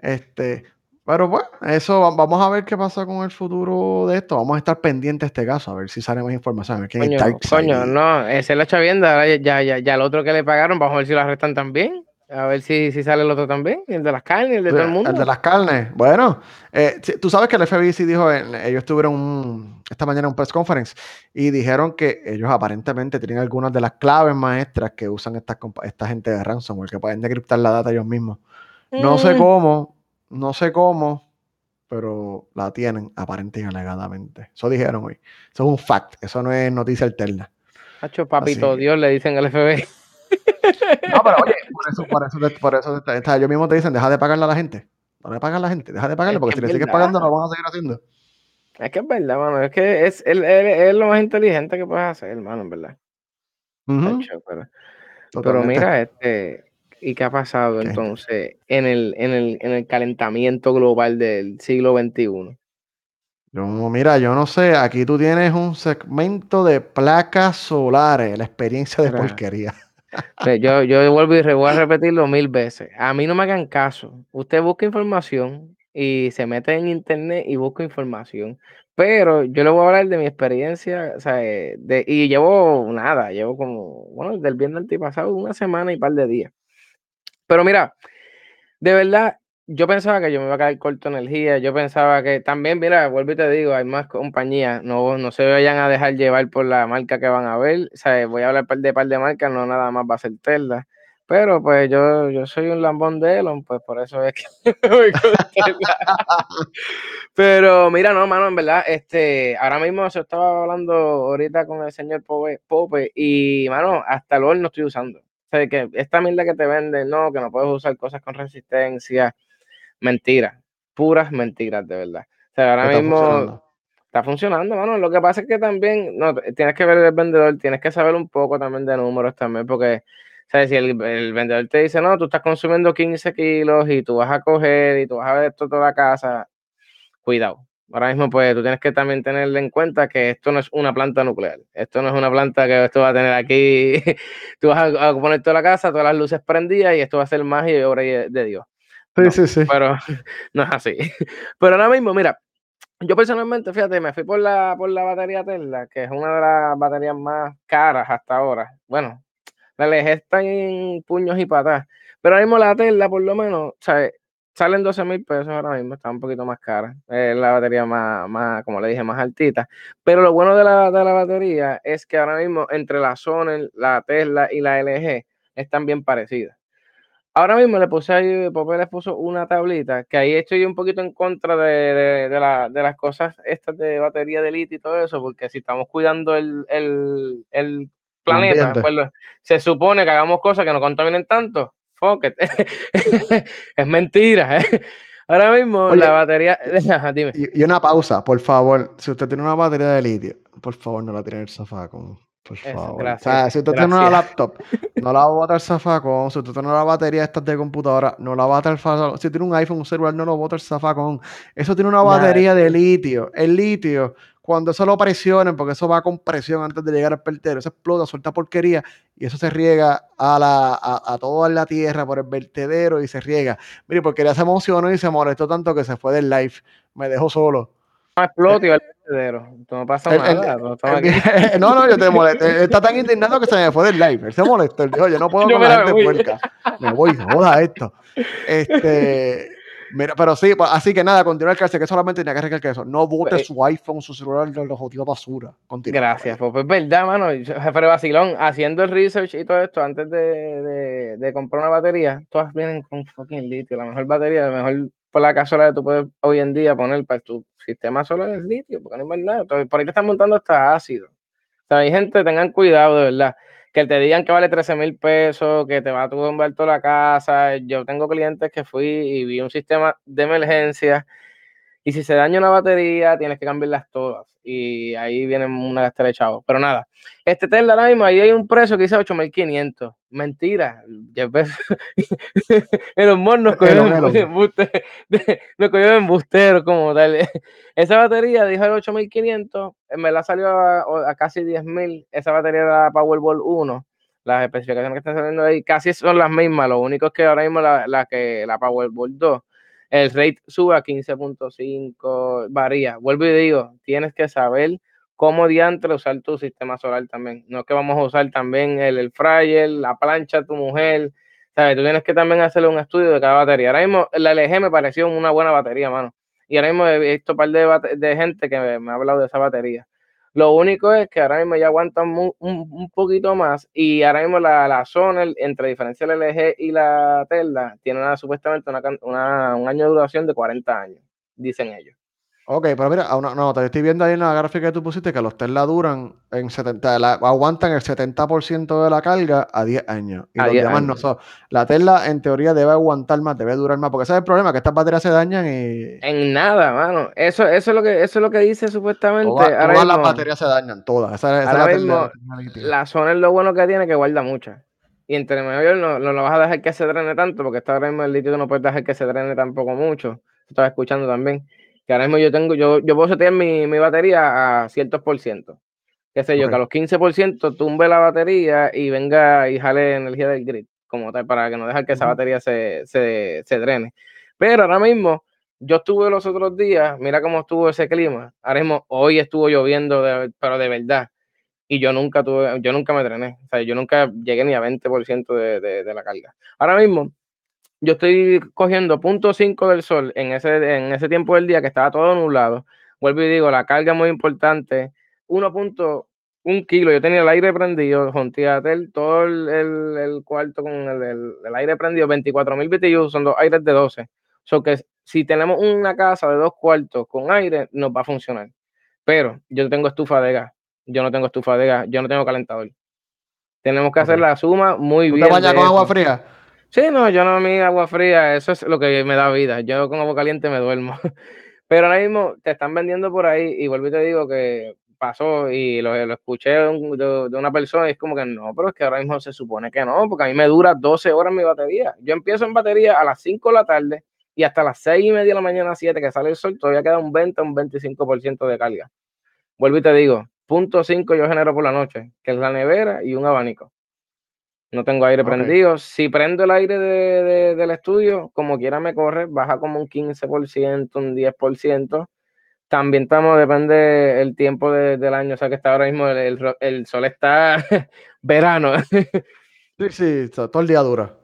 Este, pero bueno, eso va- vamos a ver qué pasa con el futuro de esto. Vamos a estar pendientes de este caso, a ver si sale más información. A ver quién es Coño, Darkseid coño, y- no, ese es la chavienda. ahora Ya, ya, ya el otro que le pagaron, vamos a ver si lo arrestan también. A ver si, si sale el otro también, el de las carnes, el de todo el mundo. El de las carnes. Bueno, eh, tú sabes que el FBI sí dijo, ellos tuvieron un- esta mañana un press conference y dijeron que ellos aparentemente tienen algunas de las claves maestras que usan compa- esta gente de ransomware, que pueden decriptar la data ellos mismos. No sé Mm, cómo, no sé cómo, pero la tienen aparente y alegadamente. Eso dijeron hoy. Eso es un fact, eso no es noticia alterna. Hacho, papito Así. Dios, le dicen al FBI. [laughs] No, pero oye, por eso, por eso, te- por eso te- te- ellos mismos te dicen, deja de pagarle a la gente. No le pagas a la gente, deja de pagarle, Es porque que si le sigues pagando, lo van a seguir haciendo. Es que es verdad, mano. Es que es, él, él- él es lo más inteligente que puedes hacer, hermano, en verdad. Hacho, pero, pero mira, este, ¿y qué ha pasado ¿Qué? entonces en el, en el, en el calentamiento global del siglo XXI? Yo, mira, yo no sé, aquí tú tienes un segmento de placas solares, la experiencia de Mira. porquería. Yo, yo [laughs] vuelvo y voy a repetirlo mil veces. A mí no me hagan caso. Usted busca información y se mete en internet y busca información. Pero yo le voy a hablar de mi experiencia, o sea, eh, de, y llevo nada, llevo como, bueno, del viernes antipasado, una semana y par de días. Pero mira, de verdad, yo pensaba que yo me iba a quedar corto energía. Yo pensaba que también, mira, vuelvo y te digo, hay más compañías. No, no se vayan a dejar llevar por la marca que van a ver. O sea, voy a hablar de par de marcas, no nada más va a ser Tesla. Pero pues yo, yo soy un lambón de Elon, pues por eso es que [laughs] me voy. Pero mira, no, mano, en verdad, este, ahora mismo se estaba hablando ahorita con el señor Pope, Pope y, mano, hasta el horno estoy usando. O sea, que esta mierda que te venden, no, que no puedes usar cosas con resistencia, mentiras, puras mentiras, de verdad. O sea, ahora Está mismo funcionando. está funcionando, mano. Lo que pasa es que también, no, tienes que ver el vendedor, tienes que saber un poco también de números también, porque, ¿sabes? Si el, el vendedor te dice, no, tú estás consumiendo 15 kilos y tú vas a coger y tú vas a ver esto toda la casa, cuidado. Ahora mismo, pues, tú tienes que también tener en cuenta que esto no es una planta nuclear. Esto no es una planta que esto va a tener aquí, [laughs] tú vas a, poner toda la casa, todas las luces prendidas y esto va a ser magia y obra de de Dios. Sí, No, sí, sí. pero [laughs] no es así. [laughs] Pero ahora mismo, mira, yo personalmente, fíjate, me fui por la, por la batería Tesla, que es una de las baterías más caras hasta ahora. Bueno, la LG está en puños y patas. Pero ahora mismo la Tesla, por lo menos, ¿sabes? Salen 12 mil pesos ahora mismo, está un poquito más cara. Es la batería más, más, como le dije, más altita. Pero lo bueno de la, de la batería es que ahora mismo entre la Sony, la Tesla y la LG están bien parecidas. Ahora mismo le puse ahí, Popé les puso una tablita, que ahí estoy un poquito en contra de, de- de la- de las cosas estas de batería de litio y todo eso, porque si estamos cuidando el, el- el planeta, pues se supone que hagamos cosas que no contaminen tanto. Fuck it. [laughs] es mentira. ¿eh? Ahora mismo Oye, la batería... [laughs] Ajá, dime. Y, una pausa, por favor. Si usted tiene una batería de litio, por favor, no la tire en el zafacón. Por Eso, favor. O sea, si usted tiene una laptop, [laughs] no la va a botar al zafacón. Si usted tiene una batería esta de computadora, no la bota al zafacón. Si tiene un iPhone, un celular, no lo bota al zafacón. Eso tiene una de batería de eso. litio. El litio, cuando eso lo presionen, porque eso va con presión antes de llegar al vertedero, eso explota, suelta porquería y eso se riega a, la, a, a toda la tierra por el vertedero y se riega. Mire, porquería se emocionó y se molestó tanto que se fue del live. Me dejó solo. No y al vertedero. No pasa El- el- nada. no el- aquí. no, no, yo te molesté. Está tan indignado que se me fue del live. Él se molestó. Él dijo, yo no puedo Yo con la gente puerca. Me voy, joda esto. Este, Mira, pero sí, pues, así que nada, continúa el cárcel, que solamente tenía que arreglar eso. No bote Pues, su iPhone, su celular los jodidos basura. Continúa, Gracias, pues, pues verdad, mano. Jefe Vacilón, haciendo el research y todo esto antes de, de, de comprar una batería, todas vienen con fucking litio. La mejor batería, la mejor placa solar que tú puedes hoy en día poner para tu sistema solar es litio, porque no nada. Entonces, por ahí te están montando hasta ácido. O sea, hay gente, tengan cuidado, de verdad. Que te digan que vale 13 mil pesos, que te va a tumbar toda la casa. Yo tengo clientes que fui y vi un sistema de emergencia y si se daña una batería, tienes que cambiarlas todas. Y ahí viene una gastera de chavos. Pero nada, este Tesla ahora mismo, ahí hay un precio que dice 8500. Mentira. Jeff Bezos- El humor nos cogió Elon, de Elon. embuste, de- [laughs] nos cogió de embustero como tal. [laughs] Esa batería dijo el 8500, me la salió a, a casi 10000. Esa batería era Powerball 1. Las especificaciones que están saliendo ahí casi son las mismas. Lo único es que ahora mismo la, la que la Powerball 2 el rate sube a 15.5, varía. Vuelvo y digo, tienes que saber cómo diantre usar tu sistema solar también. No es que vamos a usar también el, el fryer, la plancha tu mujer. ¿Sabes? Tú tienes que también hacerle un estudio de cada batería. Ahora mismo la LG me pareció una buena batería, mano. Y ahora mismo he visto un par de, de gente que me, me ha hablado de esa batería. Lo único es que ahora mismo ya aguantan mu- un, un poquito más y ahora mismo la, la Sonel, entre diferencia del LG y la Tesla, tiene una, supuestamente una, una- un año de duración de 40 años, dicen ellos. Ok, pero mira, una- no, te estoy viendo ahí en la gráfica que tú pusiste que los Tesla duran en 70, la- aguantan el 70% de la carga a 10 años. Y A los 10 demás no son. La Tesla en teoría debe aguantar más, debe durar más, porque ese es el problema, que estas baterías se dañan y En nada, mano. Eso, eso, es, lo que, eso es lo que dice supuestamente. todas, ahora todas las baterías se dañan, todas. Esa, esa es Ahora la mismo. La zona es lo bueno que tiene que guarda mucha. Y entre medio no, no lo vas a dejar que se drene tanto, porque está ahora mismo el litio no puedes dejar que se drene tampoco mucho. Estaba escuchando también. Que ahora mismo yo tengo, yo, yo puedo setear mi, mi batería a ciertos por ciento. Qué sé yo, que a los 15% tumbe la batería y venga y jale energía del grid, como tal, para que no dejar que esa batería se, se, se drene. Pero ahora mismo, yo estuve los otros días, mira cómo estuvo ese clima. Ahora mismo, hoy estuvo lloviendo, de- pero de verdad. Y yo nunca tuve, yo nunca me drené. O sea, yo nunca llegué ni a 20% de, de, de la carga. Ahora mismo, yo estoy cogiendo punto .5 del sol en ese, en ese tiempo del día que estaba todo nublado. Vuelvo y digo, la carga es muy importante. 1.1 kilo. Yo tenía el aire prendido, Jontiatel, todo el, el, el cuarto con el, el, aire prendido, 24.000 BTU, son dos aires de 12. So que si tenemos una casa de dos cuartos con aire, nos va a funcionar. Pero yo tengo estufa de gas, yo no tengo estufa de gas, yo no tengo calentador. Tenemos que hacer la suma muy ¿Tú bien. te bañas con agua fría? Sí, no, yo no, mi agua fría, eso es lo que me da vida. Yo con agua caliente me duermo. [laughs] Pero ahora mismo te están vendiendo por ahí y vuelvo y te digo que pasó y lo, lo escuché de, un- de- de una persona y es como que no, pero es que ahora mismo se supone que no, porque a mí me dura 12 horas mi batería. Yo empiezo en batería a las 5 de la tarde y hasta las 6 y media de la mañana, 7 que sale el sol, todavía queda un 20 un 25% de carga. Vuelvo y te digo, punto 5 yo genero por la noche, que es la nevera y un abanico. No tengo aire prendido. Si prendo el aire de- de- del estudio, como quiera me corre, baja como un 15%, un 10%. También estamos, depende el tiempo de- del año, o sea que está ahora mismo el, el el sol está [laughs] verano. Sí, sí, to- todo el día dura.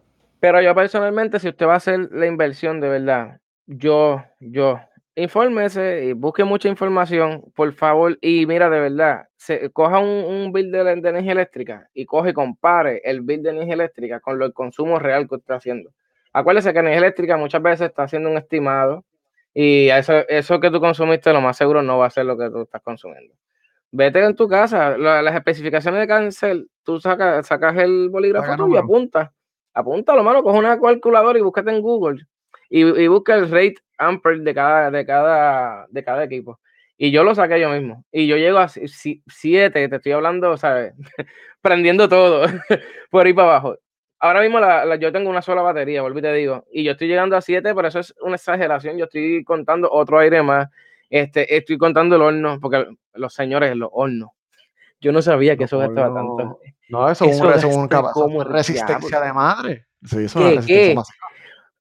Pero yo personalmente, si usted va a hacer la inversión de verdad, yo, yo, infórmese y busque mucha información, por favor, y mira, de verdad, se, coja un, un bill de, de energía eléctrica y coge y compare el bill de energía eléctrica con lo, el consumo real que usted está haciendo. Acuérdese que energía eléctrica muchas veces está haciendo un estimado y eso, eso que tú consumiste lo más seguro no va a ser lo que tú estás consumiendo. Vete en tu casa, la- las especificaciones de cáncer, tú sacas, sacas el bolígrafo Saca tuyo y número. apunta. Apúntalo, mano, coge una calculadora y búscate en Google y, y busca el rate ampere de cada, de cada, de cada equipo. Y yo lo saqué yo mismo. Y yo llego a 7, te estoy hablando, ¿sabes? [laughs] Prendiendo todo [laughs] por ahí para abajo. Ahora mismo la, la- yo tengo una sola batería, volví te digo, y yo estoy llegando a 7, pero eso es una exageración. Yo estoy contando otro aire más. Este, estoy contando el horno, porque los señores, los hornos. Yo no sabía que eso gastaba tanto. No, eso es un, un resistencia de madre. Sí, eso es una ¿Qué, resistencia qué?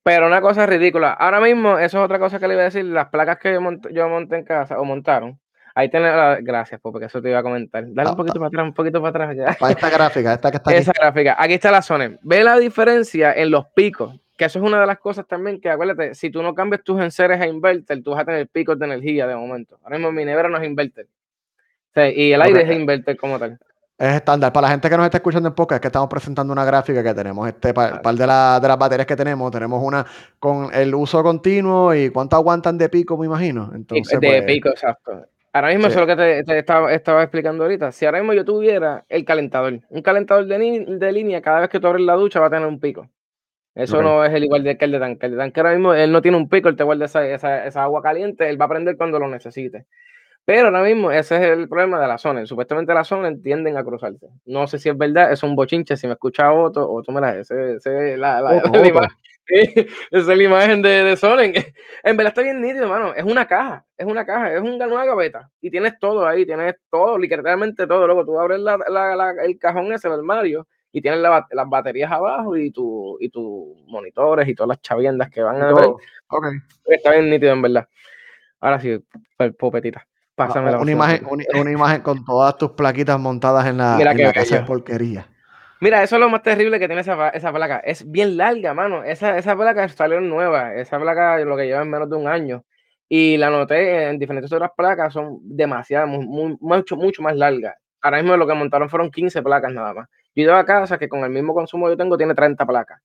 Pero una cosa ridícula. Ahora mismo, eso es otra cosa que le iba a decir. Las placas que yo monté, yo monté en casa o montaron. Ahí tiene la. Gracias, pues, porque eso te iba a comentar. Dale un Ah, poquito para atrás, un poquito para atrás. Para esta gráfica, esta que está aquí. Esa gráfica. Aquí está la zona. Ve la diferencia en los picos. que eso es una de las cosas también que acuérdate, si tú no cambias tus enseres a inverter, tú vas a tener picos de energía de momento. Ahora mismo mi nevera no es inverter. y el aire es inverter como tal. Es estándar. Para la gente que nos está escuchando en podcast, es que estamos presentando una gráfica que tenemos, este par, de, la, de, las baterías que tenemos, tenemos una con el uso continuo y cuánto aguantan de pico, me imagino. Entonces, de pues, pico, exacto. Ahora mismo eso es lo que te, estaba, explicando ahorita. Si ahora mismo yo tuviera el calentador, un calentador de, línea, cada vez que tú abres la ducha va a tener un pico. Eso no es el igual de que el de tanque. El de tanque ahora mismo él no tiene un pico, él te guarda esa, esa agua caliente, él va a prender cuando lo necesite. Pero ahora mismo ese es el problema de la zona. Supuestamente la zona tienden a cruzarse. No sé si es verdad, es un bochinche. Si me escucha Otto, o tú me la ese, ese, la, la, [laughs] la, imagen, [laughs] esa es la imagen de, de Sonen. [laughs] En verdad está bien nítido, hermano. Es una caja, es una caja, es una gaveta. Y tienes todo ahí, tienes todo, literalmente todo. Luego tú abres la, el cajón ese, el armario, y tienes las baterías abajo y tus y tu monitores y todas las chaviendas que van a ver. Okay. Está bien nítido, en verdad. Ahora sí, popetita. Pásame una, imagen, una, imagen con todas tus plaquitas montadas en la, casa de porquería. Mira, eso es lo más terrible que tiene esa, esa placa. Es bien larga, mano. Esa, esa placa salió nueva. Esa placa lo que lleva en menos de un año. Y la noté en diferentes otras placas, son demasiadas, mucho, mucho más largas. Ahora mismo lo que montaron fueron 15 placas nada más. Yo llevo a casa que con el mismo consumo que yo tengo tiene 30 placas.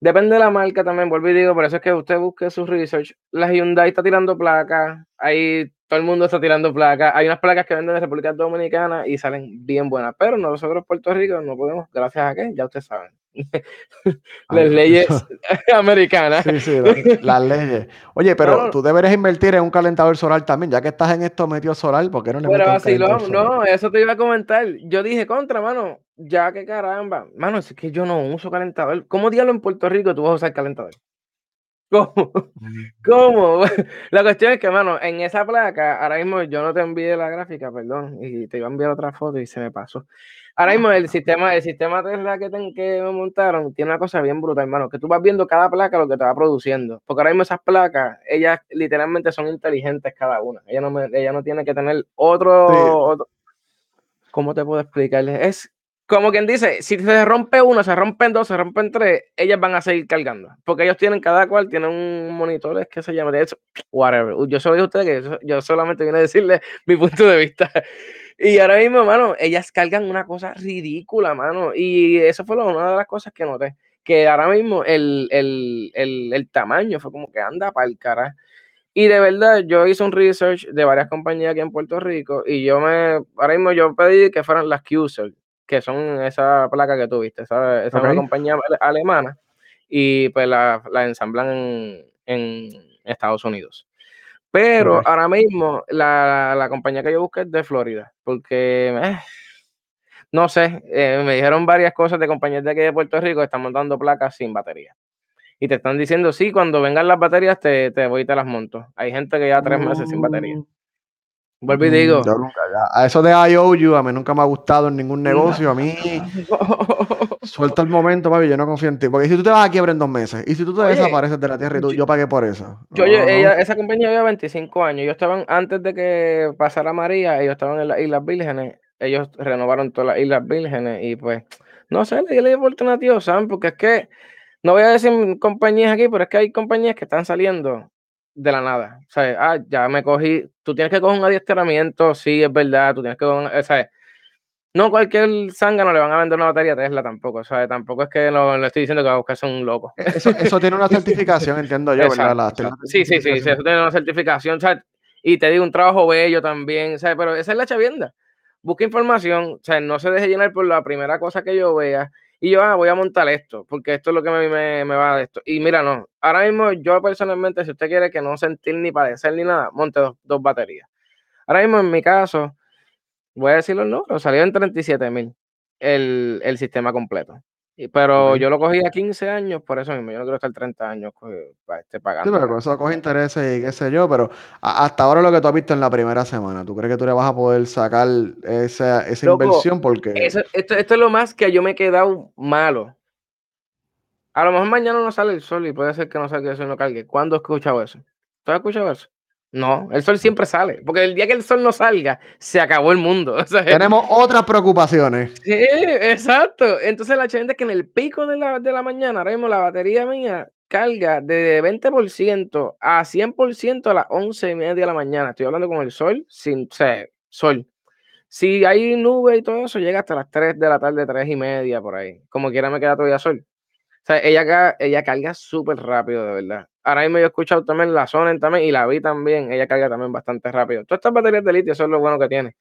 Depende de la marca también, vuelvo y digo, por eso es que usted busque su research. La Hyundai está tirando placas, ahí todo el mundo está tirando placas. Hay unas placas que venden en República Dominicana y salen bien buenas, pero nosotros Puerto Rico no podemos, gracias a qué, ya ustedes saben. [laughs] las leyes [laughs] americanas. Sí, sí, las, leyes. Oye, pero tú deberías invertir en un calentador solar también, ya que estás en esto metido solar, porque no le Pero así no, eso te iba a comentar. Yo dije contra, mano, ya que caramba, mano, es que yo no uso calentador. ¿Cómo diablo en Puerto Rico tú vas a usar calentador? ¿Cómo? ¿Cómo? [laughs] La cuestión es que, mano, en esa placa, ahora mismo yo no te envié la gráfica, perdón, y te iba a enviar otra foto y se me pasó. Ahora mismo el sistema, el sistema Tesla que, que me montaron tiene una cosa bien brutal, hermano, que tú vas viendo cada placa lo que te va produciendo. Porque ahora mismo esas placas, ellas literalmente son inteligentes cada una. Ella no, ella no tiene que tener otro, otro... ¿Cómo te puedo explicarles? Es como quien dice, si se rompe uno, se rompen dos, se rompen tres, ellas van a seguir cargando. Porque ellos tienen, cada cual tiene un monitor, es que se llama, de eso, whatever. Yo solo digo a ustedes que yo, solamente vine a decirle [laughs] mi punto de vista. [laughs] Y ahora mismo, mano, ellas cargan una cosa ridícula, mano. Y eso fue una de las cosas que noté. Que ahora mismo el, el, el, el tamaño fue como que anda para el cara. Y de verdad, yo hice un research de varias compañías aquí en Puerto Rico y yo me, ahora mismo yo pedí que fueran las QSER que son esa placa que tuviste, esa, esa es una compañía alemana y pues la, ensamblan en, Estados Unidos. Pero ahora mismo la, compañía que yo busqué es de Florida, porque eh, no sé, eh, me dijeron varias cosas de compañías de aquí de Puerto Rico que están montando placas sin batería. Y te están diciendo, sí, cuando vengan las baterías te, te voy y te las monto. Hay gente que ya tres meses sin batería. Mm. Vuelvo y digo. A eso de IOU, a mí nunca me ha gustado en ningún negocio. A mí. [laughs] suelta el momento, papi, yo no confío en ti. Porque si tú te vas a quiebra en dos meses, y si tú te desapareces de la tierra y tú, yo, pagué por eso. Yo, esa compañía había 25 años. Ellos estaban, antes de que pasara María, ellos estaban en las Islas Vírgenes. Ellos renovaron todas las Islas Vírgenes y pues, no sé, le di la oportunidad a tío Sam, porque es que, no voy a decir compañías aquí, pero es que hay compañías que están saliendo de la nada. O sea, ah, ya me cogí. Tú tienes que coger un adiestramiento, sí, es verdad. Tú tienes que coger, o sea, no cualquier no le van a vender una batería Tesla tampoco. O sea, tampoco es que no le estoy diciendo que va a buscar un loco. E-, eso, eso, tiene una certificación, [laughs] entiendo yo, ¿verdad? sí, sí, sí, eso tiene una certificación. O sea, y te digo, un trabajo bello también. O sea, pero esa es la chavienda. Busca información, o sea, no se deje llenar por la primera cosa que yo vea y yo, ah, voy a montar esto, porque esto es lo que me, me, me va a esto. Y mira, no, ahora mismo yo personalmente, si usted quiere que no sentir ni padecer ni nada, monte dos, baterías. Ahora mismo en mi caso, voy a decirlo no, pero salió en 37 mil el, el sistema completo. Pero yo lo cogí a 15 años, por eso mismo, yo no quiero estar 30 años para esté pagando. Sí, pero con eso coge intereses y qué sé yo, pero hasta ahora lo que tú has visto en la primera semana, ¿tú crees que tú le vas a poder sacar esa, esa inversión? Porque... esto, esto, es lo más que yo me he quedado malo. A lo mejor mañana no sale el sol y puede ser que no salga eso y no cargue. ¿Cuándo he escuchado eso? ¿Tú has escuchado eso? No, el sol siempre sale, porque el día que el sol no salga, se acabó el mundo. [laughs] O sea, Tenemos otras preocupaciones. Sí, exacto. Entonces la gente es que en el pico de la, de la mañana, ahora mismo la batería mía carga de 20% a 100% a las 11 y media de la mañana. Estoy hablando con el sol, sin o sea, sol. Si hay nube y todo eso, llega hasta las 3 de la tarde, 3 y media por ahí. Como quiera me queda todavía sol. O sea, ella, ella carga súper rápido, de verdad. Ahora mismo yo he escuchado también la Sonen también y la vi también. Ella carga también bastante rápido. Todas estas baterías de litio, eso es lo bueno que tiene.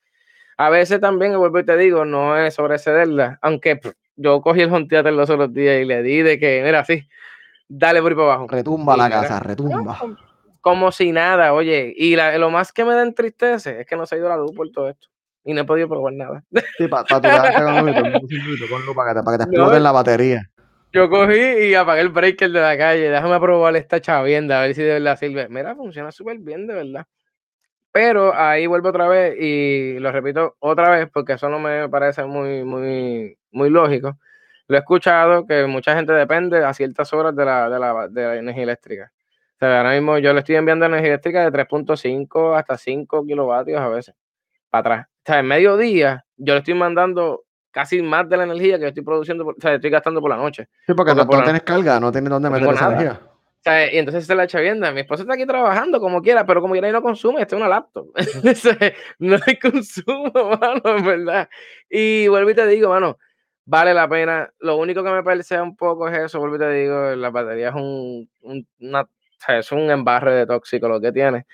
A veces también, vuelvo y te digo, no es sobrecederla. Aunque yo cogí el Home Theater los otros días y le di de que, mira, así, dale por ahí para abajo. Retumba la casa, retumba. Como si nada, oye. Y lo más que me da entristece es que no se ha ido la luz por todo esto. Y no he podido probar nada. Sí, para tu con para que te, para que te [laughs] exploten la batería. Yo cogí y apagué el breaker de la calle. Déjame probar esta chavienda, a ver si de verdad sirve. Mira, funciona súper bien, de verdad. Pero ahí vuelvo otra vez y lo repito otra vez porque eso no me parece muy, muy, muy lógico. Lo he escuchado que mucha gente depende a ciertas horas de la, de la, de la energía eléctrica. Ahora mismo yo le estoy enviando energía eléctrica de 3.5 hasta 5 kilovatios a veces, para atrás. O sea, en mediodía yo le estoy mandando casi más de la energía que estoy produciendo, o sea, estoy gastando por la noche. Sí, porque, no, tienes carga, no tienes dónde meter esa energía. O sea, y entonces se la echa viendo. Mi esposa está aquí trabajando como quiera, pero como quiera y no consume, esto es una laptop. [laughs] no hay consumo, [laughs] mano, en verdad. Y vuelvo y te digo, mano, vale la pena. Lo único que me parece un poco es eso, vuelvo y te digo, la batería es un, una, o sea, es un embarre de tóxico lo que tiene.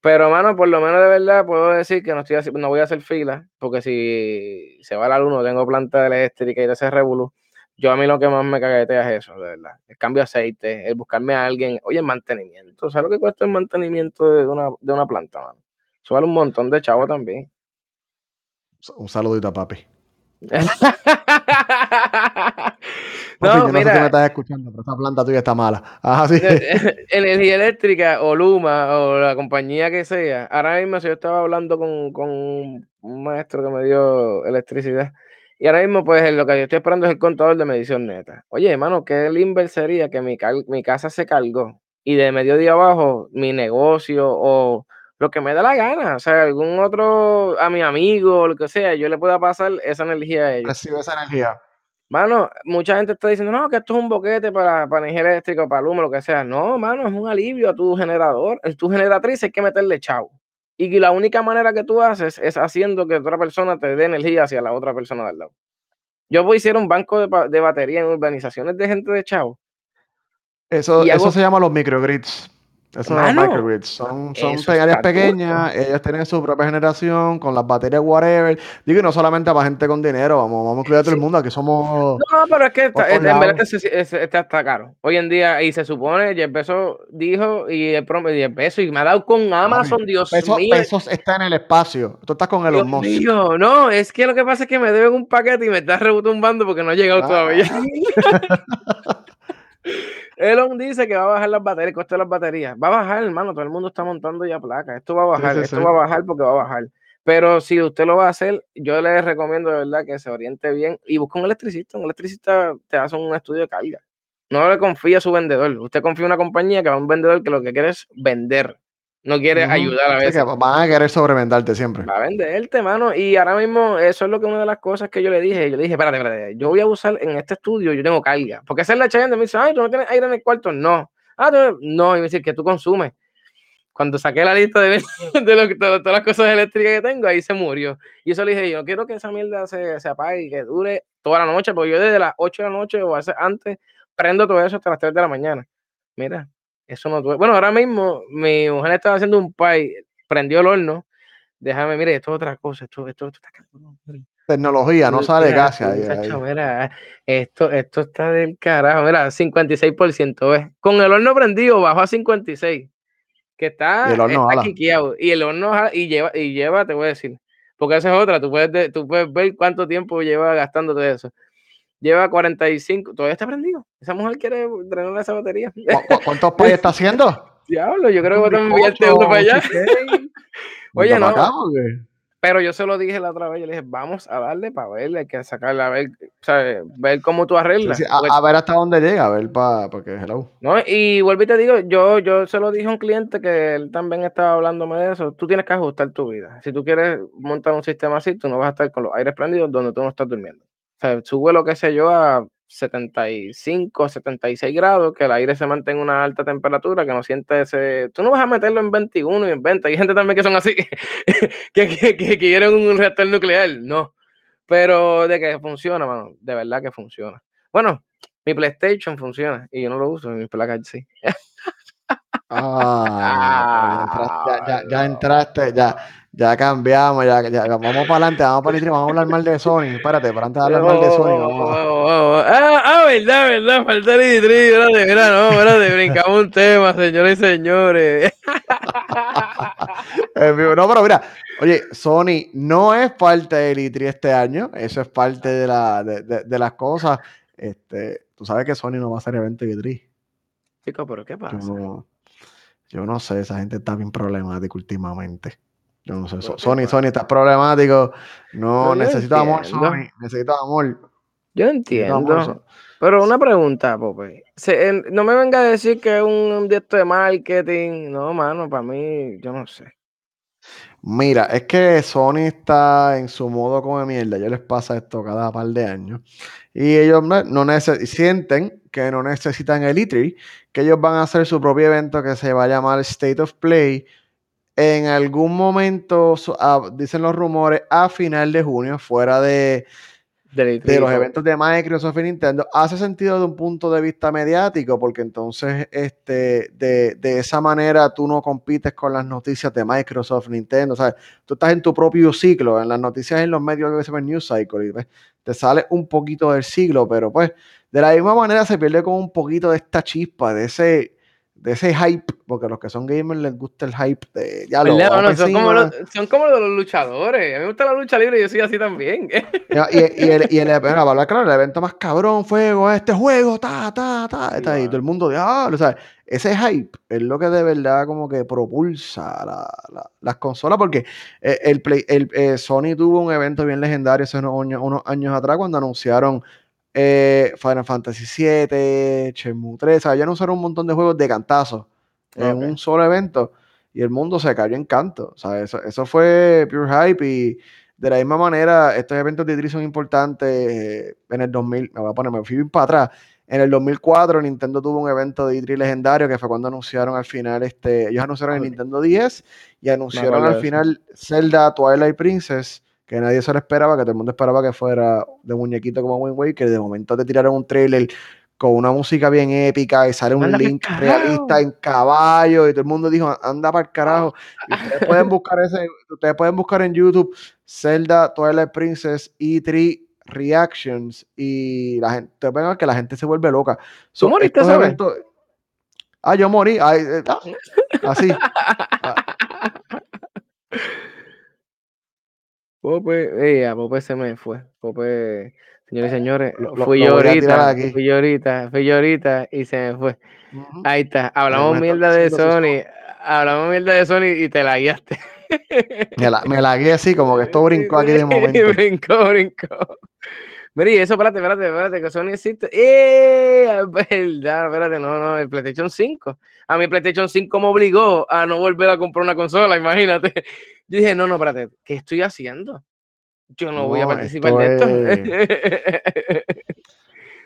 Pero, mano, por lo menos de verdad puedo decir que no, estoy, no voy a hacer fila, porque si se va la luz, no tengo planta eléctrica y de ese revolú yo a mí lo que más me caguetea es eso, de verdad. El cambio de aceite, el buscarme a alguien. Oye, el mantenimiento. ¿Sabes lo que cuesta el mantenimiento de una, de una planta, mano? Eso vale un montón de chavo también. Un saludito a papi. [laughs] no, mira, sé si me estás escuchando, pero esta planta tuya está mala. Ajá, sí. [laughs] Energía eléctrica o Luma o la compañía que sea. Ahora mismo yo estaba hablando con, con un maestro que me dio electricidad y ahora mismo, pues lo que yo estoy esperando es el contador de medición neta. Oye, hermano, qué limber sería que mi, mi casa se cargó y de mediodía abajo mi negocio o lo que me da la gana, o sea, algún otro, a mi amigo, o lo que sea, yo le pueda pasar esa energía a ellos. Recibe esa energía. Mano, mucha gente está diciendo, no, que esto es un boquete para, para energía eléctrica, para luz, lo que sea. No, mano, es un alivio a tu generador. En tu generatriz hay que meterle chavo. Y la única manera que tú haces es haciendo que otra persona te dé energía hacia la otra persona del lado. Yo voy a hacer un banco de, de batería en urbanizaciones de gente de chavo. Eso, eso se llama los microgrids. Esos son microgrids. Son, son áreas pequeñas, ellas tienen su propia generación, con las baterías, whatever. Digo, y no solamente para gente con dinero, vamos, vamos a incluir a todo el mundo, aquí somos. No, pero es que está, en verdad está, está, caro. Hoy en día, y se supone, el peso dijo, y el, y el peso, y me ha dado con Amazon, Dios mío. Pesos está en el espacio. Tú estás con el Musk. Mío, no, es que lo que pasa es que me deben un paquete y me está rebutumbando porque no ha llegado ah. todavía. [laughs] [laughs] Elon dice que va a bajar las baterías, el costo de las baterías. Va a bajar, hermano, todo el mundo está montando ya placas. Esto va a bajar, esto va a bajar porque va a bajar. Pero si usted lo va a hacer, yo le recomiendo de verdad que se oriente bien y busque un electricista. Un electricista te hace un estudio de carga. No le confía a su vendedor. Usted confía en una compañía que va a un vendedor que lo que quiere es vender no quiere ayudar a veces. van a querer sobrevendarte siempre. Va a venderte, mano. Y ahora mismo, eso es lo que una de las cosas que yo le dije. Yo le dije, espérate, espérate, yo voy a usar en este estudio, yo tengo carga. Porque esa es la chayanda. Me dice, ay, tú no tienes aire en el cuarto. No. Ah, no. Y me dice, que tú consumes. Cuando saqué la lista de, [laughs] de, lo, de, todas las cosas eléctricas que tengo, ahí se murió. Y eso le dije, yo no quiero que esa mierda se, se apague y que dure toda la noche, porque yo desde las 8 de la noche o antes prendo todo eso hasta las 3 de la mañana. Mira, eso no Bueno, ahora mismo mi mujer estaba haciendo un pie, prendió el horno. Déjame, mire, esto es otra cosa. Esto, esto, está Tecnología, no sale. Mira, esto, esto está del carajo. Mira, 56%. ¿ves? Con el horno prendido bajó a 56. Que está, y el horno está Y el horno y lleva, y lleva, te voy a decir. Porque esa es otra. Tú puedes, tú puedes ver cuánto tiempo lleva gastando todo eso lleva 45, todavía está prendido. Esa mujer quiere drenar esa batería. ¿Cuántos payos está haciendo? [laughs] Diablo, yo creo que voy a enviarte uno para allá. [laughs] Oye, no. Pero yo se lo dije la otra vez, yo le dije, vamos a darle para verle, hay que sacarle, a ver, sea, ver cómo tú arreglas. Sí, sí, a, a, ver hasta dónde llega, a ver para, porque hello. No, y vuelvo y te digo, yo, yo se lo dije a un cliente que él también estaba hablándome de eso, tú tienes que ajustar tu vida. Si tú quieres montar un sistema así, tú no vas a estar con los aires prendidos donde tú no estás durmiendo. Sea, sube lo que sé yo a 75, 76 grados, que el aire se mantenga en una alta temperatura, que no siente ese... Tú no vas a meterlo en 21 y en 20. Hay gente también que son así, [laughs] que, quieren un reactor nuclear. No. Pero de que funciona, mano. De verdad que funciona. Bueno, mi PlayStation funciona y yo no lo uso, mi placa sí. [laughs] Ah, ya, ya, ya, entraste, ya, ya cambiamos, ya, ya, vamos para adelante, vamos para el vamos a hablar mal de Sony. Espérate, pero antes de hablar mal de Sony, vamos a... ah, ah, verdad, verdad, falta el ID3, espérate, mira, no, espérate, [laughs] brincamos un tema, señores y señores. [laughs] no, pero mira, oye, Sony no es parte del E3 este año, eso es parte de, la, de, de, de las cosas. Este, tú sabes que Sony no va a hacer evento E3. Chico, pero ¿qué pasa? Yo no sé, esa gente está bien problemática últimamente. Yo no sé. Sony, Sony está problemático. No, necesito amor, Sony. Necesito amor. Yo entiendo. Amor, pero una pregunta, Pope. Se, no me venga a decir que es un directo de marketing. No, mano, para mí, yo no sé. Mira, es que Sony está en su modo como mierda. Yo les pasa esto cada par de años. Y ellos no, no sienten que no necesitan el E3, que ellos van a hacer su propio evento que se va a llamar State of Play en algún momento, dicen los rumores, a final de junio, fuera de, de, los eventos de Microsoft y Nintendo, hace sentido de un punto de vista mediático, porque entonces este, de, de esa manera tú no compites con las noticias de Microsoft, Nintendo, o sea, tú estás en tu propio ciclo, en las noticias en los medios que se llama News Cycle, y pues, te sale un poquito del siglo, pero pues de la misma manera se pierde con un poquito de esta chispa, de ese de ese hype, porque a los que son gamers les gusta el hype de ya lo no, no, son, como los, son como los luchadores. A mí me gusta la lucha libre y yo soy así también. [laughs] y, y, el, y el, bueno, claro, el evento más cabrón fue este juego, ta, ta, ta, está y todo el mundo de ah, o sea, ese hype es lo que de verdad como que propulsa la, la, las consolas, porque eh, el, Play, el eh, Sony tuvo un evento bien legendario hace unos, unos años atrás cuando anunciaron eh, Final Fantasy VII, Shenmue 3, o sea, ya no usaron un montón de juegos de cantazos en un solo evento y el mundo se cayó en canto. O sea, eso, eso fue pure hype y de la misma manera, estos eventos de E3 son importantes. Eh, en el 2000, me voy a poner, me fui para atrás. En el 2004, Nintendo tuvo un evento de E3 legendario que fue cuando anunciaron al final, este, ellos anunciaron el Nintendo 10 y anunciaron al final Zelda Twilight Princess que nadie se lo esperaba, que todo el mundo esperaba que fuera de muñequito como Wind que de momento te tiraron un trailer con una música bien épica y sale un link realista en caballo y todo el mundo dijo, anda para el carajo. ustedes pueden buscar ese, ustedes pueden buscar en YouTube Zelda Twilight Princess E3 Reactions y la gente, venga que la gente se vuelve loca. ¿Tú moriste, sabes? ah, yo morí. Eh, ah, así. [laughs] Pope, ella, Pope se me fue. Pope, señores y señores, fui yo ahorita, fui yo ahorita, fui yo ahorita y se me fue. Ahí está, hablamos mierda de Sony, hablamos mierda de Sony y te la guiaste. Me la, me la guié así, como que [laughs] esto brincó aquí de momento. brincó, brincó. Mira, y eso, espérate, espérate, espérate, que Sony existe. ¡Eh! Verdad, espérate, no, no, el PlayStation 5. A mi PlayStation 5 me obligó a no volver a comprar una consola, imagínate. Yo dije, no, no, espérate, ¿qué estoy haciendo? Yo no, voy a participar de esto. [laughs]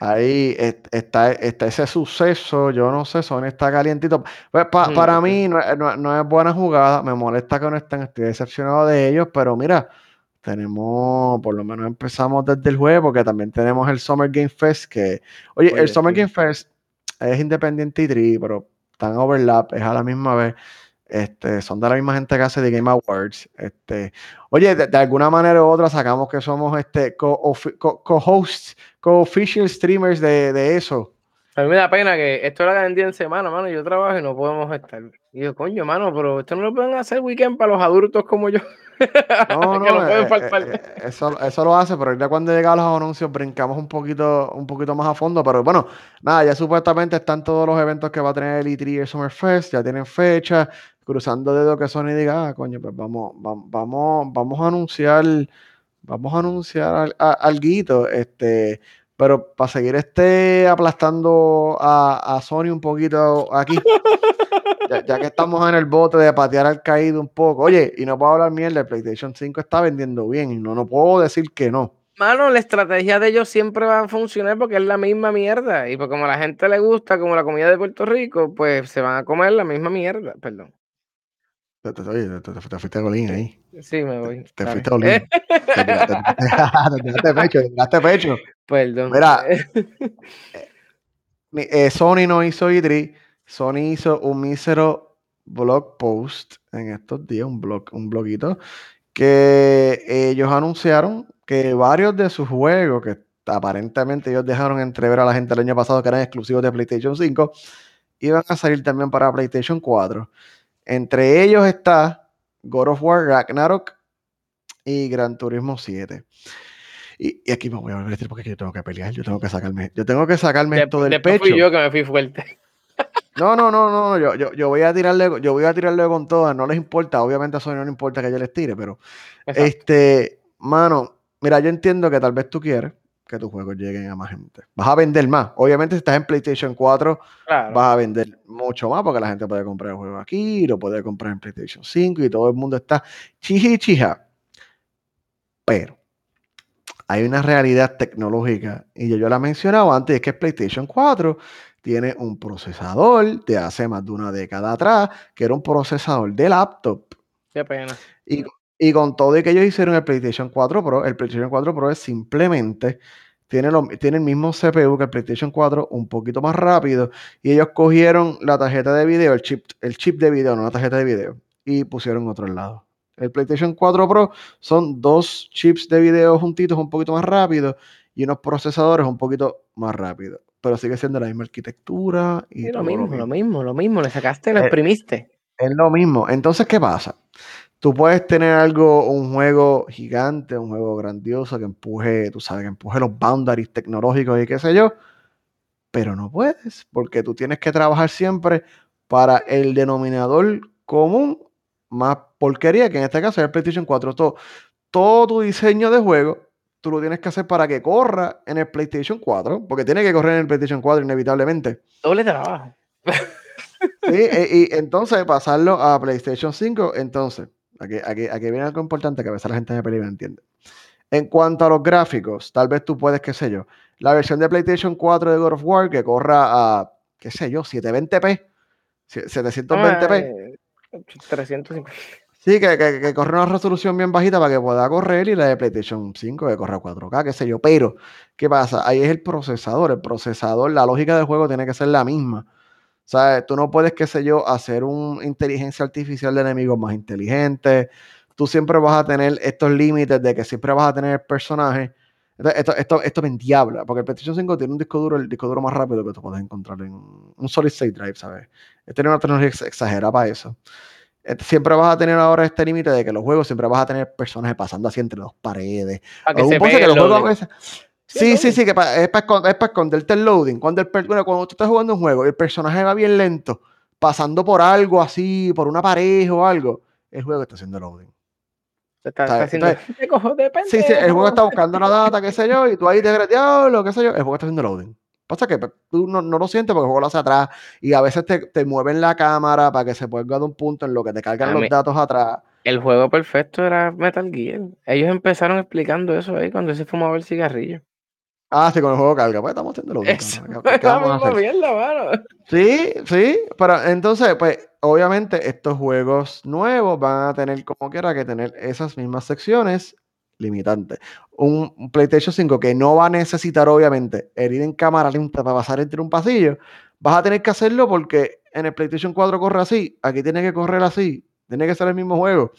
Ahí está, está, ese suceso, yo no sé, Sony está calientito. Pues para mí no, no, es buena jugada, me molesta que no estén, estoy decepcionado de ellos, pero mira, tenemos, por lo menos empezamos desde el jueves, porque también tenemos el Summer Game Fest, que, oye, el Summer Game Fest es independiente y tri, pero están overlap, es a la misma vez. Este, son de la misma gente que hace The Game Awards. Este, oye, de, alguna manera u otra sacamos que somos este co-hosts, co-official streamers de, de, eso. A mí me da pena que esto lo hagan día en semana, mano. Yo trabajo y no podemos estar. Y yo, coño, mano, pero esto no lo pueden hacer weekend para los adultos como yo. [laughs] No, no, eh, eh, eso, eso, lo hace, pero ya cuando llegan los anuncios brincamos un poquito, un poquito más a fondo. Pero bueno, nada, ya supuestamente están todos los eventos que va a tener el E3 y el Summer Fest, ya tienen fecha. cruzando dedos que Sony diga, ah, coño, pues vamos, vamos, vamos, vamos a anunciar, vamos a anunciar algo, este, pero para seguir este aplastando a, a Sony un poquito aquí, [laughs] ya, que estamos en el bote de patear al caído un poco, oye, y no puedo hablar mierda, el PlayStation 5 está vendiendo bien, y no, no puedo decir que no. Mano, la estrategia de ellos siempre va a funcionar porque es la misma mierda. Y pues como a la gente le gusta, como la comida de Puerto Rico, pues se van a comer la misma mierda. Perdón. Te, fuiste a Golín ahí. Sí, me voy. Te, fuiste a Golín. [laughs] [laughs] te, tiraste pecho, te tiraste pecho. Perdón. Mira, [laughs] eh, Sony no hizo E3. Sony hizo un mísero blog post en estos días, un blog, un bloguito, que ellos anunciaron que varios de sus juegos, que aparentemente ellos dejaron entrever a la gente el año pasado que eran exclusivos de PlayStation 5, iban a salir también para PlayStation 4. Entre ellos está God of War Ragnarok y Gran Turismo 7. Y, aquí me voy a volver a decir porque yo tengo que pelear, yo tengo que sacarme, yo tengo que sacarme esto del pecho. Fui yo que me fui fuerte. No, no, no, no, yo, yo, yo, voy a tirarle, yo voy a tirarle con todas, no les importa, obviamente a Sony no le importa que yo les tire, pero este, mano, mira, yo entiendo que tal vez tú quieres que tus juegos lleguen a más gente. Vas a vender más. Obviamente, si estás en PlayStation 4, vas a vender mucho más porque la gente puede comprar el juego aquí, lo puede comprar en PlayStation 5 y todo el mundo está chija. Pero hay una realidad tecnológica, y yo, yo la he mencionado antes, es que PlayStation 4 tiene un procesador de hace más de una década atrás, que era un procesador de laptop. Qué pena. Y, y con todo y que ellos hicieron el PlayStation 4 Pro, el PlayStation 4 Pro es simplemente, tiene, lo, tiene el mismo CPU que el PlayStation 4, un poquito más rápido, y ellos cogieron la tarjeta de video, el chip, el chip de video, no la tarjeta de video, y pusieron otro lado. El PlayStation 4 Pro son dos chips de video juntitos un poquito más rápidos y unos procesadores un poquito más rápidos pero sigue siendo la misma arquitectura. Y lo, mismo, lo, mismo, lo mismo, le sacaste, lo eh, exprimiste. Es, lo mismo. Entonces, ¿qué pasa? Tú puedes tener algo, un juego gigante, un juego grandioso que empuje, tú sabes, que empuje los boundaries tecnológicos y qué sé yo, pero no puedes, porque tú tienes que trabajar siempre para el denominador común más porquería, que en este caso es el PlayStation 4. Todo, todo tu diseño de juego tú lo tienes que hacer para que corra en el PlayStation 4, porque tiene que correr en el PlayStation 4 inevitablemente. Doble trabajo. Sí, e, y, entonces pasarlo a PlayStation 5, entonces, aquí, aquí, aquí, viene algo importante que a veces la gente me pelea entiende. En cuanto a los gráficos, tal vez tú puedes, qué sé yo, la versión de PlayStation 4 de God of War que corra a, qué sé yo, 720p, 720p. 350. Sí, que, que, corre una resolución bien bajita para que pueda correr y la de PlayStation 5 que corre a 4K, qué sé yo. Pero, ¿qué pasa? Ahí es el procesador. El procesador, la lógica del juego tiene que ser la misma. O sea, tú no puedes, qué sé yo, hacer una inteligencia artificial de enemigos más inteligentes. Tú siempre vas a tener estos límites de que siempre vas a tener el personaje. Esto, esto, esto me endiabla, porque el PlayStation 5 tiene un disco duro, el disco duro más rápido que tú puedes encontrar en un Solid State Drive, ¿sabes? Tiene una tecnología exagerada para eso. Eh, siempre vas a tener ahora este límite de que los juegos siempre vas a tener personajes pasando así entre dos paredes. Sí, sí, sí, que es para esconderte el loading. Cuando, el, cuando tú estás jugando un juego y el personaje va bien lento, pasando por algo así, por una pared o algo, el juego está haciendo loading. Está, haciendo, [laughs] sí, sí, el juego está buscando una data, qué sé yo, y tú ahí te lo qué sé yo, el juego está haciendo loading. Pasa que pues, tú no, lo sientes porque el juego lo hace atrás y a veces te, te mueven la cámara para que se pueda de un punto en lo que te cargan los datos atrás. El juego perfecto era Metal Gear. Ellos empezaron explicando eso ahí cuando se fumaba el cigarrillo. Ah, sí, con el juego carga. Pues estamos haciendo lo mismo. Sí, sí, pero entonces, pues, obviamente, estos juegos nuevos van a tener como quiera que tener esas mismas secciones limitante. Un, PlayStation 5 que no va a necesitar, obviamente, el ir en cámara lenta para pasar entre un pasillo, vas a tener que hacerlo porque en el PlayStation 4 corre así, aquí tiene que correr así, tiene que ser el mismo juego.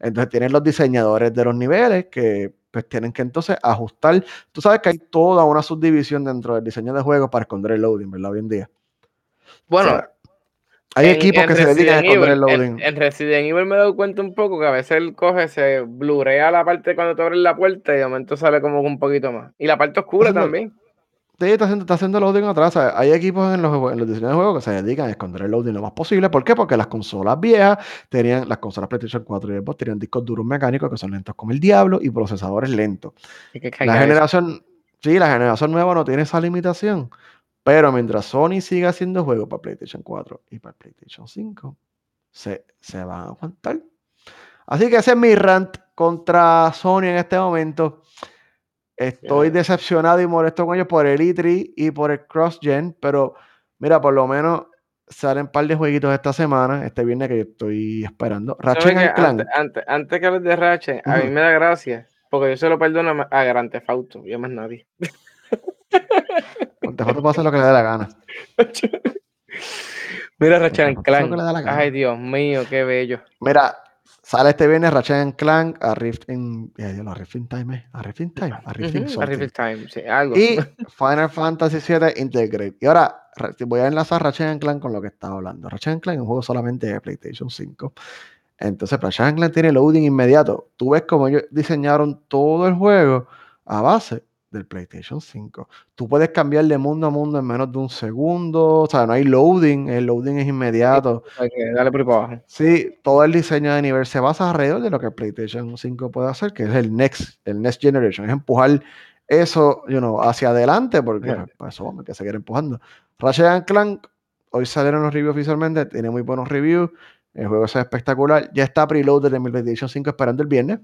Entonces tienen los diseñadores de los niveles que pues tienen que entonces ajustar. Tú sabes que hay toda una subdivisión dentro del diseño de juegos para esconder el loading, ¿verdad? Hoy en día. Bueno, hay equipos que se dedican a esconder el loading. En, Resident Evil me he dado cuenta un poco que a veces él coge, se blurea la parte cuando te abres la puerta y de momento sale como un poquito más. Y la parte oscura también. Sí, está haciendo, está haciendo loading atrás. ¿sabes? Hay equipos en los, en los diseños de juegos que se dedican a esconder el loading lo más posible. ¿Por qué? Porque las consolas viejas tenían, las consolas PlayStation 4 y Xbox tenían discos duros mecánicos que son lentos como el diablo y procesadores lentos. La eso. generación, sí, la generación nueva no tiene esa limitación. Pero mientras Sony siga haciendo juegos para PlayStation 4 y para PlayStation 5, se, se van a aguantar. Así que ese es mi rant contra Sony en este momento. Estoy decepcionado y molesto con ellos por el E3 y por el cross-gen, pero mira, por lo menos salen un par de jueguitos esta semana, este viernes que yo estoy esperando. ¿Sabes Ratchet and Clank. Antes, antes, antes que hables de Ratchet, a mí me da gracia, porque yo se lo perdono a Grand Theft Auto, y a más nadie. Con Tejoto puede hacer lo que le dé la gana. [laughs] Mira Ratchet Clank. Ay, Dios mío, qué bello. Mira, sale este viernes Ratchet Clank a Rift in... lo, a Rift in Time, ¿eh? A Rift in Time, a Rift in Ujú, a. Rift Time, sí, algo. Y [laughs] Final Fantasy VII Integrate. Y ahora voy a enlazar Ratchet Clank con lo que estaba hablando. Ratchet Clank es un juego solamente de PlayStation 5. Entonces, Ratchet Clank tiene loading inmediato. Tú ves cómo ellos diseñaron todo el juego a base del PlayStation 5. Tú puedes cambiar de mundo a mundo en menos de un segundo. O sea, no hay loading. El loading es inmediato. Darle por abajo. Sí, todo el diseño de nivel se basa alrededor de lo que el PlayStation 5 puede hacer, que es el next, el next generation, es empujar eso you know, hacia adelante, porque Ajá. pues, eso hay que seguir empujando. Ratchet and Clank, hoy salieron los reviews oficialmente, tiene muy buenos reviews, el juego es espectacular, ya está preloaded en mi PlayStation 5 esperando el viernes.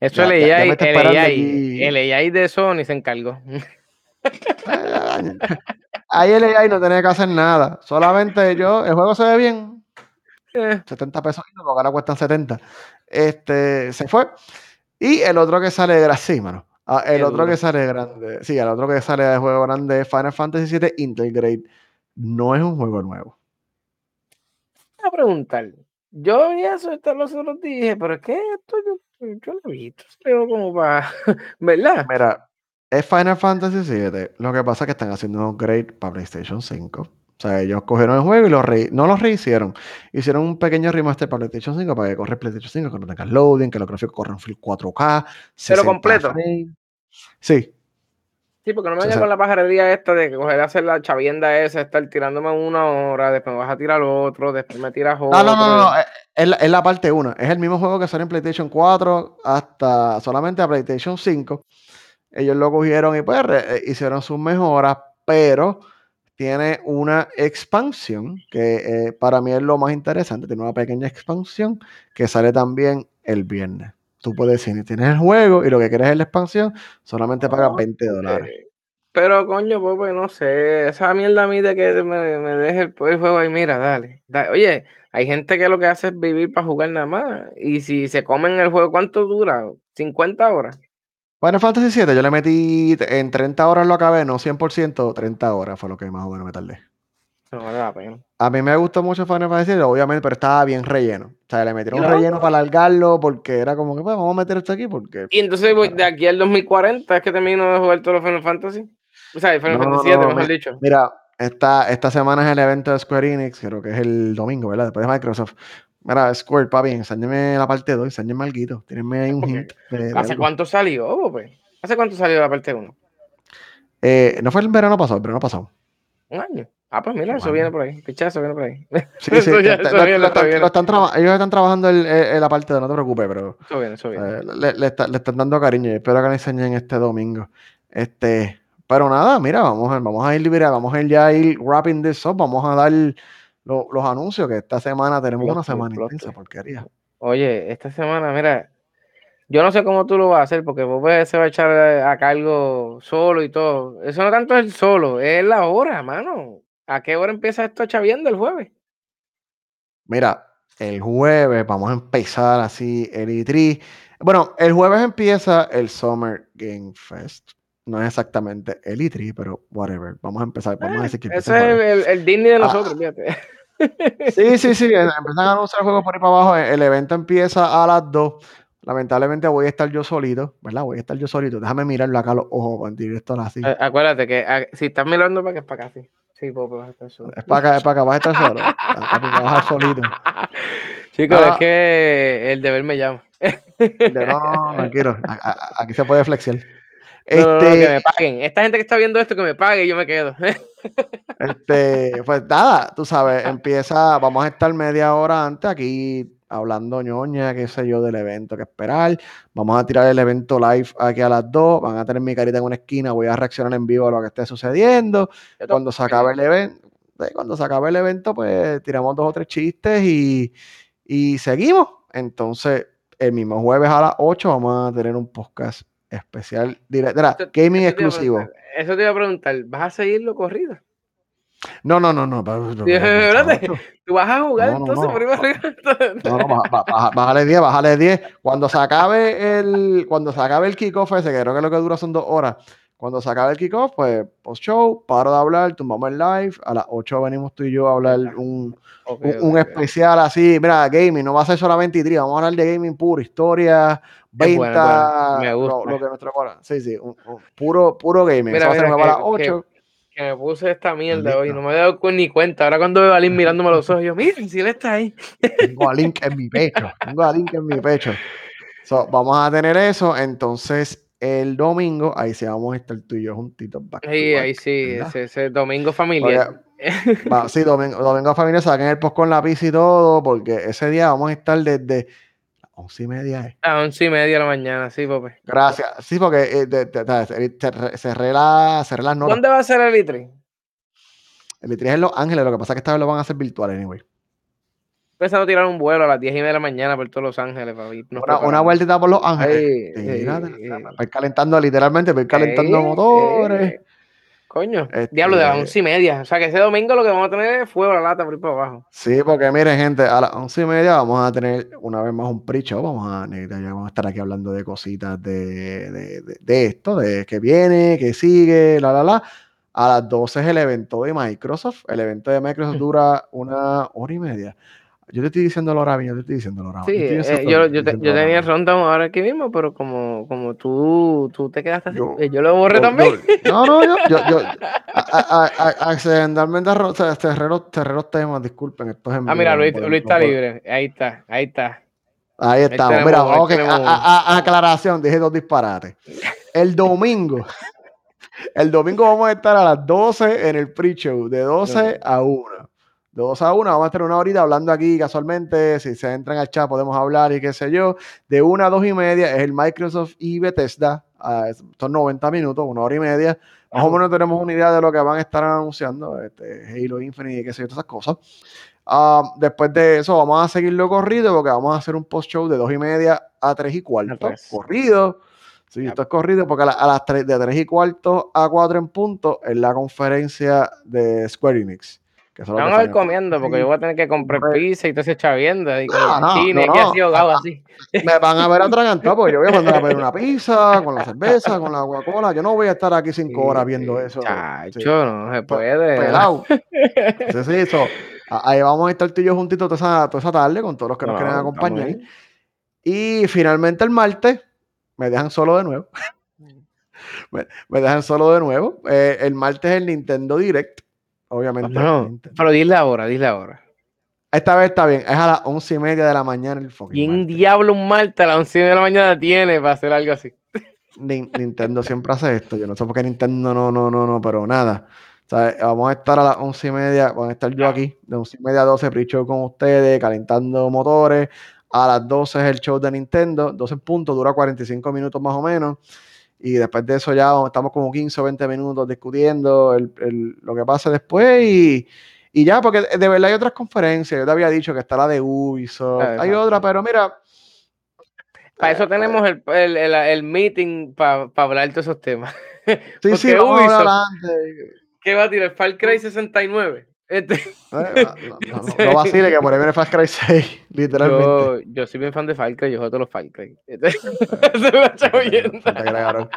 Eso el AI, el AI, el AI de Sony se encargó. [laughs] Ahí el AI no tiene que hacer nada, solamente yo, el juego se ve bien, Eh, 70 pesos, porque ahora cuestan 70. Este, se fue. Y el otro que sale grande, sí, mano. Ah, el otro que sale grande, sí, el otro que sale de juego grande es Final Fantasy VII Integrate. No es un juego nuevo. a preguntar. Yo vi eso hasta los otros días, pero es que esto yo, yo lo he visto. Creo como para. [laughs] ¿Verdad? Mira, es Final Fantasy VII. Lo que pasa es que están haciendo un upgrade para PlayStation 5. O sea, ellos cogieron el juego y lo re- no lo rehicieron. Hicieron un pequeño remaster para PlayStation 5 para que corra PlayStation 5, que no tengas loading, que los gráficos corran full 4K. 60 completo. frames. Sí, Sí, porque no me vaya con la pajarería esta de que coger hacer la chavienda esa, estar tirándome una hora, después me vas a tirar otro, después me tiras otro. No, no, no, no, es- Es, la, parte 1. Es el mismo juego que sale en PlayStation 4 hasta solamente a PlayStation 5. Ellos lo cogieron y pues eh, hicieron sus mejoras, pero tiene una expansión que eh, para mí es lo más interesante. Tiene una pequeña expansión que sale también el viernes. Tú puedes decir, tienes el juego y lo que quieres es la expansión, solamente pagas 20 dólares. Eh, Pero coño, pues, pues, no sé, esa mierda a mí de que me, me deje el, el juego ahí, mira, dale, da- Oye, hay gente que lo que hace es vivir para jugar nada más. Y si se comen el juego, ¿cuánto dura? ¿50 horas? Final Fantasy 7 yo le metí en 30 horas lo acabé, no 100%, 30 horas fue lo que más o menos me tardé. No vale la pena. A mí me gustó mucho Final Fantasy VII, obviamente, pero estaba bien relleno. O sea, le metieron un relleno para alargarlo porque era como que, pues, vamos a meter esto aquí porque... Y entonces voy de aquí al 2040 es que termino de jugar todos los Final Fantasy. O sea, el Final No, Fantasy no, 7, mejor mi- dicho. Mira, esta, esta semana es el evento de Square Enix, creo que es el domingo, ¿verdad? Después de Microsoft. Mira, Square, papi, enséñame la parte 2, enséñame algo. Tírenme ahí un Ok. hint. de- de ¿Hace algo. cuánto salió, pues? ¿Hace cuánto salió la parte 1? Eh, no fue el verano pasado, el verano pasado. Un año. Ah, pues mira, eso viene por ahí. Picha, eso viene por ahí. Sí, sí, Eso ya- te- eso lo- viene, lo están- lo ellos están trabajando en, en la parte 2, no te preocupes, pero... Eso viene, eso viene. Eh, le, le está- le están dando cariño y espero que le enseñen este domingo. Este, pero nada, mira, vamos a, vamos a ir mira, vamos a ir ya a ir wrapping this up, vamos a dar lo- los anuncios que esta semana tenemos Plot una semana plot intensa porquería. Oye, esta semana, mira, yo no sé cómo tú lo vas a hacer porque vos ves, se va a echar a cargo solo y todo. Eso no tanto es el solo, es la hora, mano. ¿A qué hora empieza esto chaviendo el jueves? Mira, el jueves vamos a empezar así el E3. Bueno, el jueves empieza el Summer Game Fest. No es exactamente el E3, pero whatever. Vamos a empezar, vamos a Eh, decir que Ese es el, el Disney de Ah. nosotros, fíjate. [laughs] Sí, sí, sí, eh, empiezan a anunciar juegos por ahí para abajo. El evento empieza a las 2. Lamentablemente voy a estar yo solito, ¿verdad? Voy a estar yo solito. Déjame mirarlo acá a los ojos en directo así. Acuérdate que a- si estás mirando para que es para acá, sí. Sí, Pope, vas a estar solo. Es para acá, es para acá, vas a estar solo. [laughs] Vas a estar solito. Chicos, Ah. es que el deber me llama. De- No, tranquilo. A- a- Aquí se puede flexiar. No, no, no, que Este, me paguen. Esta gente que está viendo esto, que me pague y yo me quedo. este, pues nada, tú sabes, empieza, vamos a estar media hora antes aquí hablando ñoña, qué sé yo, del evento que esperar. Vamos a tirar el evento live aquí a las 2. Van a tener mi carita en una esquina. Voy a reaccionar en vivo a lo que esté sucediendo. Cuando se acabe el evento, cuando se acabe el evento, pues tiramos dos o tres chistes y, y seguimos. Entonces, el mismo jueves a las 8 vamos a tener un podcast especial directo. Gaming eso exclusivo. Eso te iba a preguntar. ¿Vas a seguirlo corrido? No, no, no, no. espérate. ¿Tú vas a jugar entonces no. No, [laughs] bájale 10, bájale 10. Cuando se acabe el, cuando se acabe el kickoff ese, que creo que lo que dura son dos horas. Cuando se acabe el kickoff, pues post show, paro de hablar, tumbamos el live. A las 8 venimos tú y yo a hablar un, un, especial así. Mira, gaming, no va a ser solamente E3, vamos a hablar de gaming puro, historia, bueno, venta, bueno. Me lo, gusta. lo que nuestro corazón. Sí, sí, un- puro, puro gaming. Mira, Eso va a ser nuevo a las que- que- 8. Que me puse esta mierda hoy, no me he dado ni cuenta. Ahora cuando veo a Lin mirándome a los ojos, yo, miren, si él está ahí. Tengo a Link en mi pecho. Tengo a Link en mi pecho. So, vamos a tener eso. Entonces, el domingo, ahí sí vamos a estar tú y yo juntitos. back back, ahí sí, ese, ese domingo familiar. Va, sí, domingo, domingo familia saquen el post con la pizza y todo, porque ese día vamos a estar desde once y media. eh. A once y media de la mañana, sí, papi. Gracias. Sí, porque eh, cerré- la- cerré las notas. ¿Dónde va a ser el E3? El E3 es en Los Ángeles, lo que pasa es que esta vez lo van a hacer virtual, anyway. Pensando tirar un vuelo a las diez y media de la mañana por todos Los Ángeles, papi. Una, una vueltita por Los Ángeles. Ey, para calentando, literalmente, para ir calentando motores. Coño, Este- diablo, de las once y media. O sea que ese domingo lo que vamos a tener es fuego a la lata por ir para abajo. Sí, porque miren, gente, a las once y media vamos a tener una vez más un pre-show. Vamos a, vamos a estar aquí hablando de cositas de, de, de- de esto, de que viene, que sigue, la, la, la. A las 12 es el evento de Microsoft. El evento de Microsoft dura una hora y media. Yo te estoy diciendo la hora yo te estoy diciendo la hora Sí, yo eh, yo, te- tenía rundown ahora aquí mismo, pero como, como tú, tú te quedaste así, Yo- eh, lo borré también. no, no, yo, yo, accidentalmente cerré los temas, disculpen, esto es Ah, mira, Luis, Luis está libre. Ahí está, ahí está. Ahí estamos. tenemos Mira, uno, ahí ok, tenemos a- a- a- aclaración, dije dos disparates. El domingo, [laughs] el domingo vamos a estar a las 12 en el pre-show, de 12 Ok. a 1. De 12 a 1 vamos a estar una horita hablando aquí casualmente, si se entran al chat podemos hablar y qué sé yo. De 1 a 2 y media es el Microsoft y Bethesda, ah, son 90 minutos, una hora y media. Más o menos tenemos una idea de lo que van a estar anunciando, este, Halo Infinite y qué sé yo, todas esas cosas. Ah, después de eso vamos a seguirlo corrido porque vamos a hacer un post-show de 2 y media a 3 y cuarto. Corrido. Sí, esto es corrido porque a, la- a las 3, de 3 y cuarto a 4 en punto es la conferencia de Square Enix. Que Vamos de a ver Final comiendo, porque yo voy a tener que comprar pizza y todo ese chavienda. Y con No, el no, chile, no, así ahogado así. Me van a ver atragantado porque yo voy a mandar a pedir una [laughs] pizza con la cerveza, con la Coca-Cola. Yo no voy a estar aquí 5 horas viendo eso. Sí. Chacho, no se puede. pelado. [laughs] Sí, sí, eso. Ahí vamos a estar tú y yo juntitos toda esa, toda esa tarde con todos los que nos No, quieren acompañar. ahí. Y finalmente el martes me dejan solo de nuevo. [laughs] me, me dejan solo de nuevo. Eh, el martes es el Nintendo Direct. Obviamente. No, pero dile ahora, dile ahora. Esta vez está bien. Es a las once y media de la mañana el fucking ¿Quién martes. diablo un martes a las 11 de la mañana tiene para hacer algo así? Nin- Nintendo siempre hace esto. Yo no sé por qué Nintendo no, no, no, no, pero nada. O sea, vamos a estar a las once y media, vamos a estar yo aquí, de once y media a 12, pre-show con ustedes, calentando motores. A las 12 es el show de Nintendo, 12 en punto, dura 45 minutos más o menos. Y después de eso ya estamos como 15 o 20 minutos discutiendo el- el- lo que pasa después y, y ya, porque de verdad hay otras conferencias. Yo te había dicho que está la de Ubisoft, hay otra, pero mira, Para Eh, eso tenemos el, el, el, el meeting para hablar de todos esos temas. sí, [laughs] sí, porque Ubisoft-. ¿Qué va a tirar? Far Cry 69. Este, Eh, [laughs] no, no, no, no vacile que por ahí viene Fast Cry 6, [laughs] literalmente. yo, yo soy bien fan de Far Cry, yo juego todos los Far Cry. Este, [laughs] le agarró.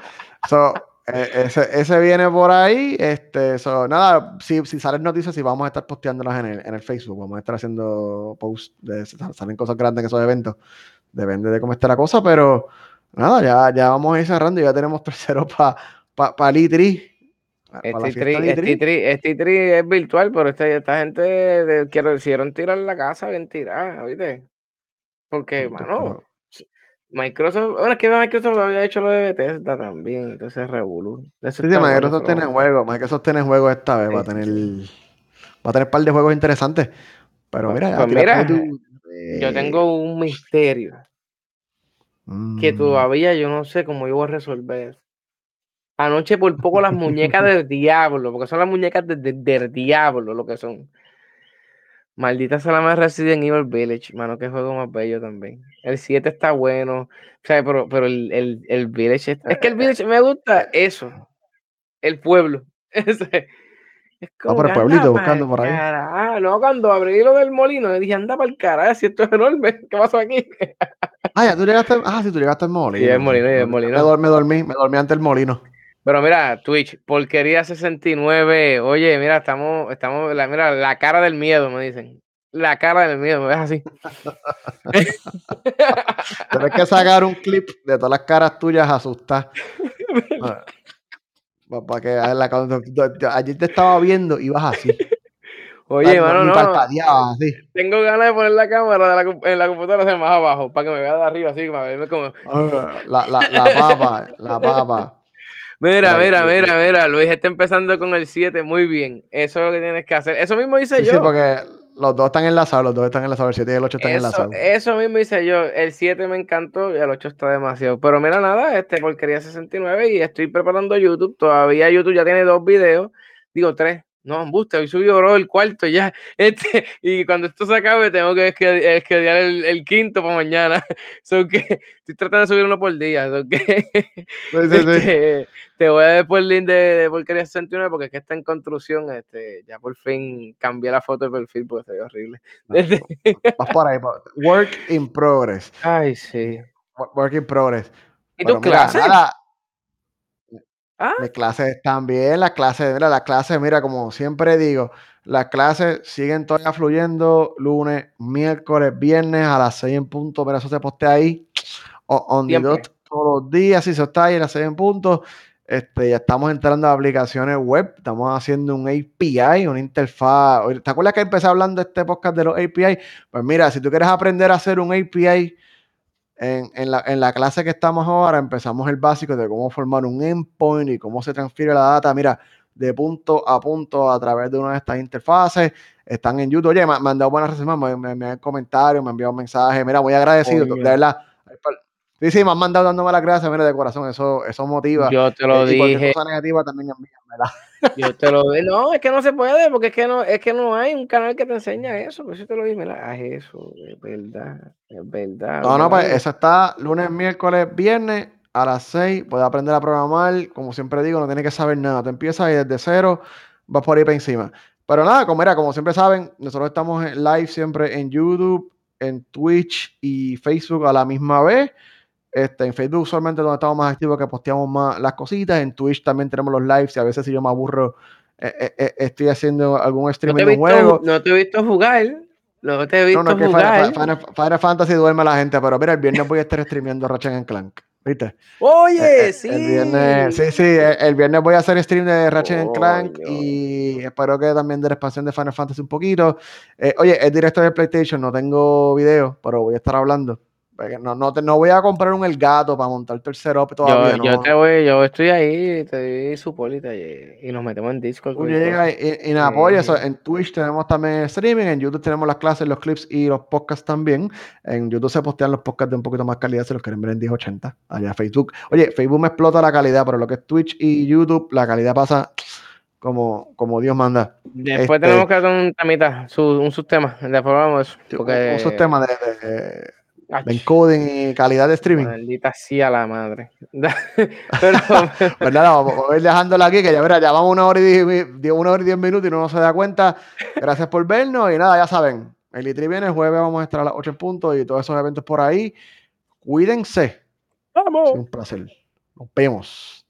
So, eh, ese, ese viene por ahí. Este, so, nada, si, si salen noticias, si vamos a estar posteándolas en el, en el Facebook, vamos a estar haciendo posts, de, salen cosas grandes en esos eventos. Depende de cómo esté la cosa, pero nada, ya, ya vamos a ir cerrando y ya tenemos tercero para pa, pa el E3. Pa la Este tri, de E3. tri- tri es virtual, pero esta, esta gente de, quiero, quisieron tirar la casa, bien tirada, ¿viste? Porque, mano, Microsoft, bueno, es que Microsoft había hecho lo de Bethesda también, entonces Revolu. Sí, sí, Microsoft tiene juegos, Microsoft tiene juegos esta vez, va a tener, va a tener un par de juegos interesantes. Pero mira, pues mira, Yo eh, tengo un misterio que mm, todavía yo no sé cómo yo voy a resolver. Anoche por poco las muñecas [laughs] del diablo, porque son las muñecas de- de- del diablo lo que son. Maldita sea la más Resident Evil Village, mano, qué juego más bello también. El 7 está bueno, o sea, pero, pero el, el, el Village, es, es que el Village me gusta eso, el pueblo. Ese, [laughs] es como por el que pueblito, anda buscando por ahí. no, cuando abrí lo del molino, le dije, anda para el carajo, si esto es enorme, [laughs] ¿qué pasó aquí? Ah, ya tú llegaste. Ah, sí, tú llegaste al molino. Sí, el molino, el Me, molino. dor- me dormí, me dormí ante el molino. Pero mira, Twitch, porquería 69. Oye, mira, estamos, estamos, la, mira, la cara del miedo, me dicen. La cara del miedo, me ves así. [laughs] Tienes que sacar un clip de todas las caras tuyas asustadas. [laughs] Para que la, ayer te estaba viendo y vas así. Oye, no, mano, no. así. Tengo ganas de poner la cámara de la, comp- en la computadora hacia más abajo, para que me vea de arriba, así, para verme como. Ah, La, la, la papa, la papa. Mira, Mira, mira, mira, Luis está empezando con el 7, muy bien. Eso es lo que tienes que hacer. Eso mismo hice Sí, yo. sí, porque los dos están enlazados, los dos están enlazados, el 7 y el 8 están Eso, enlazados. eso mismo hice yo. El 7 me encantó y el 8 está demasiado. Pero mira, nada, este porquería 69 y estoy preparando YouTube. Todavía YouTube ya tiene dos videos. Digo, tres. No, embuste, hoy subió bro, el cuarto ya. [laughs] Este, y cuando esto se acabe, tengo que esque- esquedear el, el quinto para mañana. [laughs] So que estoy tratando de subir uno por día. So que [laughs] este, te voy a dar por el link de, de porquería 69 porque es que está en construcción. Este, ya por fin cambié la foto de perfil porque se ve horrible. Este, Vas por ahí. por- Work in progress. Ay, sí. Work in progress. ¿Y tus clases? nada, Ah, Mis clases también, las clases, mira, las clases, mira, como siempre digo, las clases siguen todavía fluyendo lunes, miércoles, viernes a las 6 en punto, pero eso se postea ahí, [sniffs] on the dot, todos los días, si eso está ahí a las 6 en punto, este, ya estamos entrando a aplicaciones web, estamos haciendo un API, una interfaz, ¿te acuerdas que empecé hablando de este podcast de los API? Pues mira, si tú quieres aprender a hacer un API, en, en la, en la clase que estamos ahora empezamos el básico de cómo formar un endpoint y cómo se transfiere la data, mira, de punto a punto a través de una de estas interfaces. Están en YouTube. Oye, me, me han dado buenas reseñas, me, me, me han comentarios, me han enviado mensajes. Mira, muy agradecido. De verdad. Sí, sí, me han mandado dándome las gracias, mira, de corazón. Eso, eso motiva. yo te lo Eh, y dije, cosa negativa también envíamela. [laughs] yo te lo dije. No, es que no se puede, porque es que no, es que no hay un canal que te enseña eso. Por eso te lo dije, mira, haz eso, es verdad, es verdad. No, no, pues eso está lunes, miércoles, viernes a las 6. Puedes aprender a programar. Como siempre digo, no tienes que saber nada. Tú empiezas y desde cero vas por ahí para encima. Pero nada, como era, como siempre saben, nosotros estamos en live siempre en YouTube, en Twitch y Facebook a la misma vez. Este, en Facebook usualmente es donde estamos más activos que posteamos más las cositas. En Twitch también tenemos los lives y a veces si yo me aburro eh, eh, eh, estoy haciendo algún No streaming de un juego. no te he visto jugar, no te he No, visto no, que jugar. Final, Final- Final Fantasy duerme la gente, pero mira, el viernes voy a estar streameando Ratchet and Clank, ¿viste? Oye, sí. El viernes, sí, sí, el viernes voy a hacer stream de Ratchet and Clank y espero que también de la expansión de Final Fantasy un poquito. Eh, oye, es directo de PlayStation, no tengo video, pero voy a estar hablando. Porque No, no, te- no voy a comprar un el gato para montarte el setup todavía, Yo, no. yo te voy, yo estoy ahí, te doy support y, te- y nos metemos en Discord. Tú y, y- y nos apoyas. Sí. En Twitch tenemos también streaming, en YouTube tenemos las clases, los clips y los podcasts también. En YouTube se postean los podcasts de un poquito más calidad si los quieren ver en 1080. Allá Facebook. Oye, Facebook me explota la calidad, pero lo que es Twitch y YouTube, la calidad pasa como, como Dios manda. Después Este- tenemos que hacer un temita, su, un subtema. Después vamos eso. Un- Porque, Un, de encoding y calidad de streaming. Maldita sea la madre. [laughs] [laughs] Pero, Pues nada, vamos, a ir dejándola aquí, que ya verá, ya vamos una hora y diez, una hora y diez minutos y no se da cuenta. Gracias por vernos y nada, ya saben, el Litri viene el jueves, vamos a estar a las 8 en punto y todos esos eventos por ahí. Cuídense. vamos. Es un placer. Nos vemos.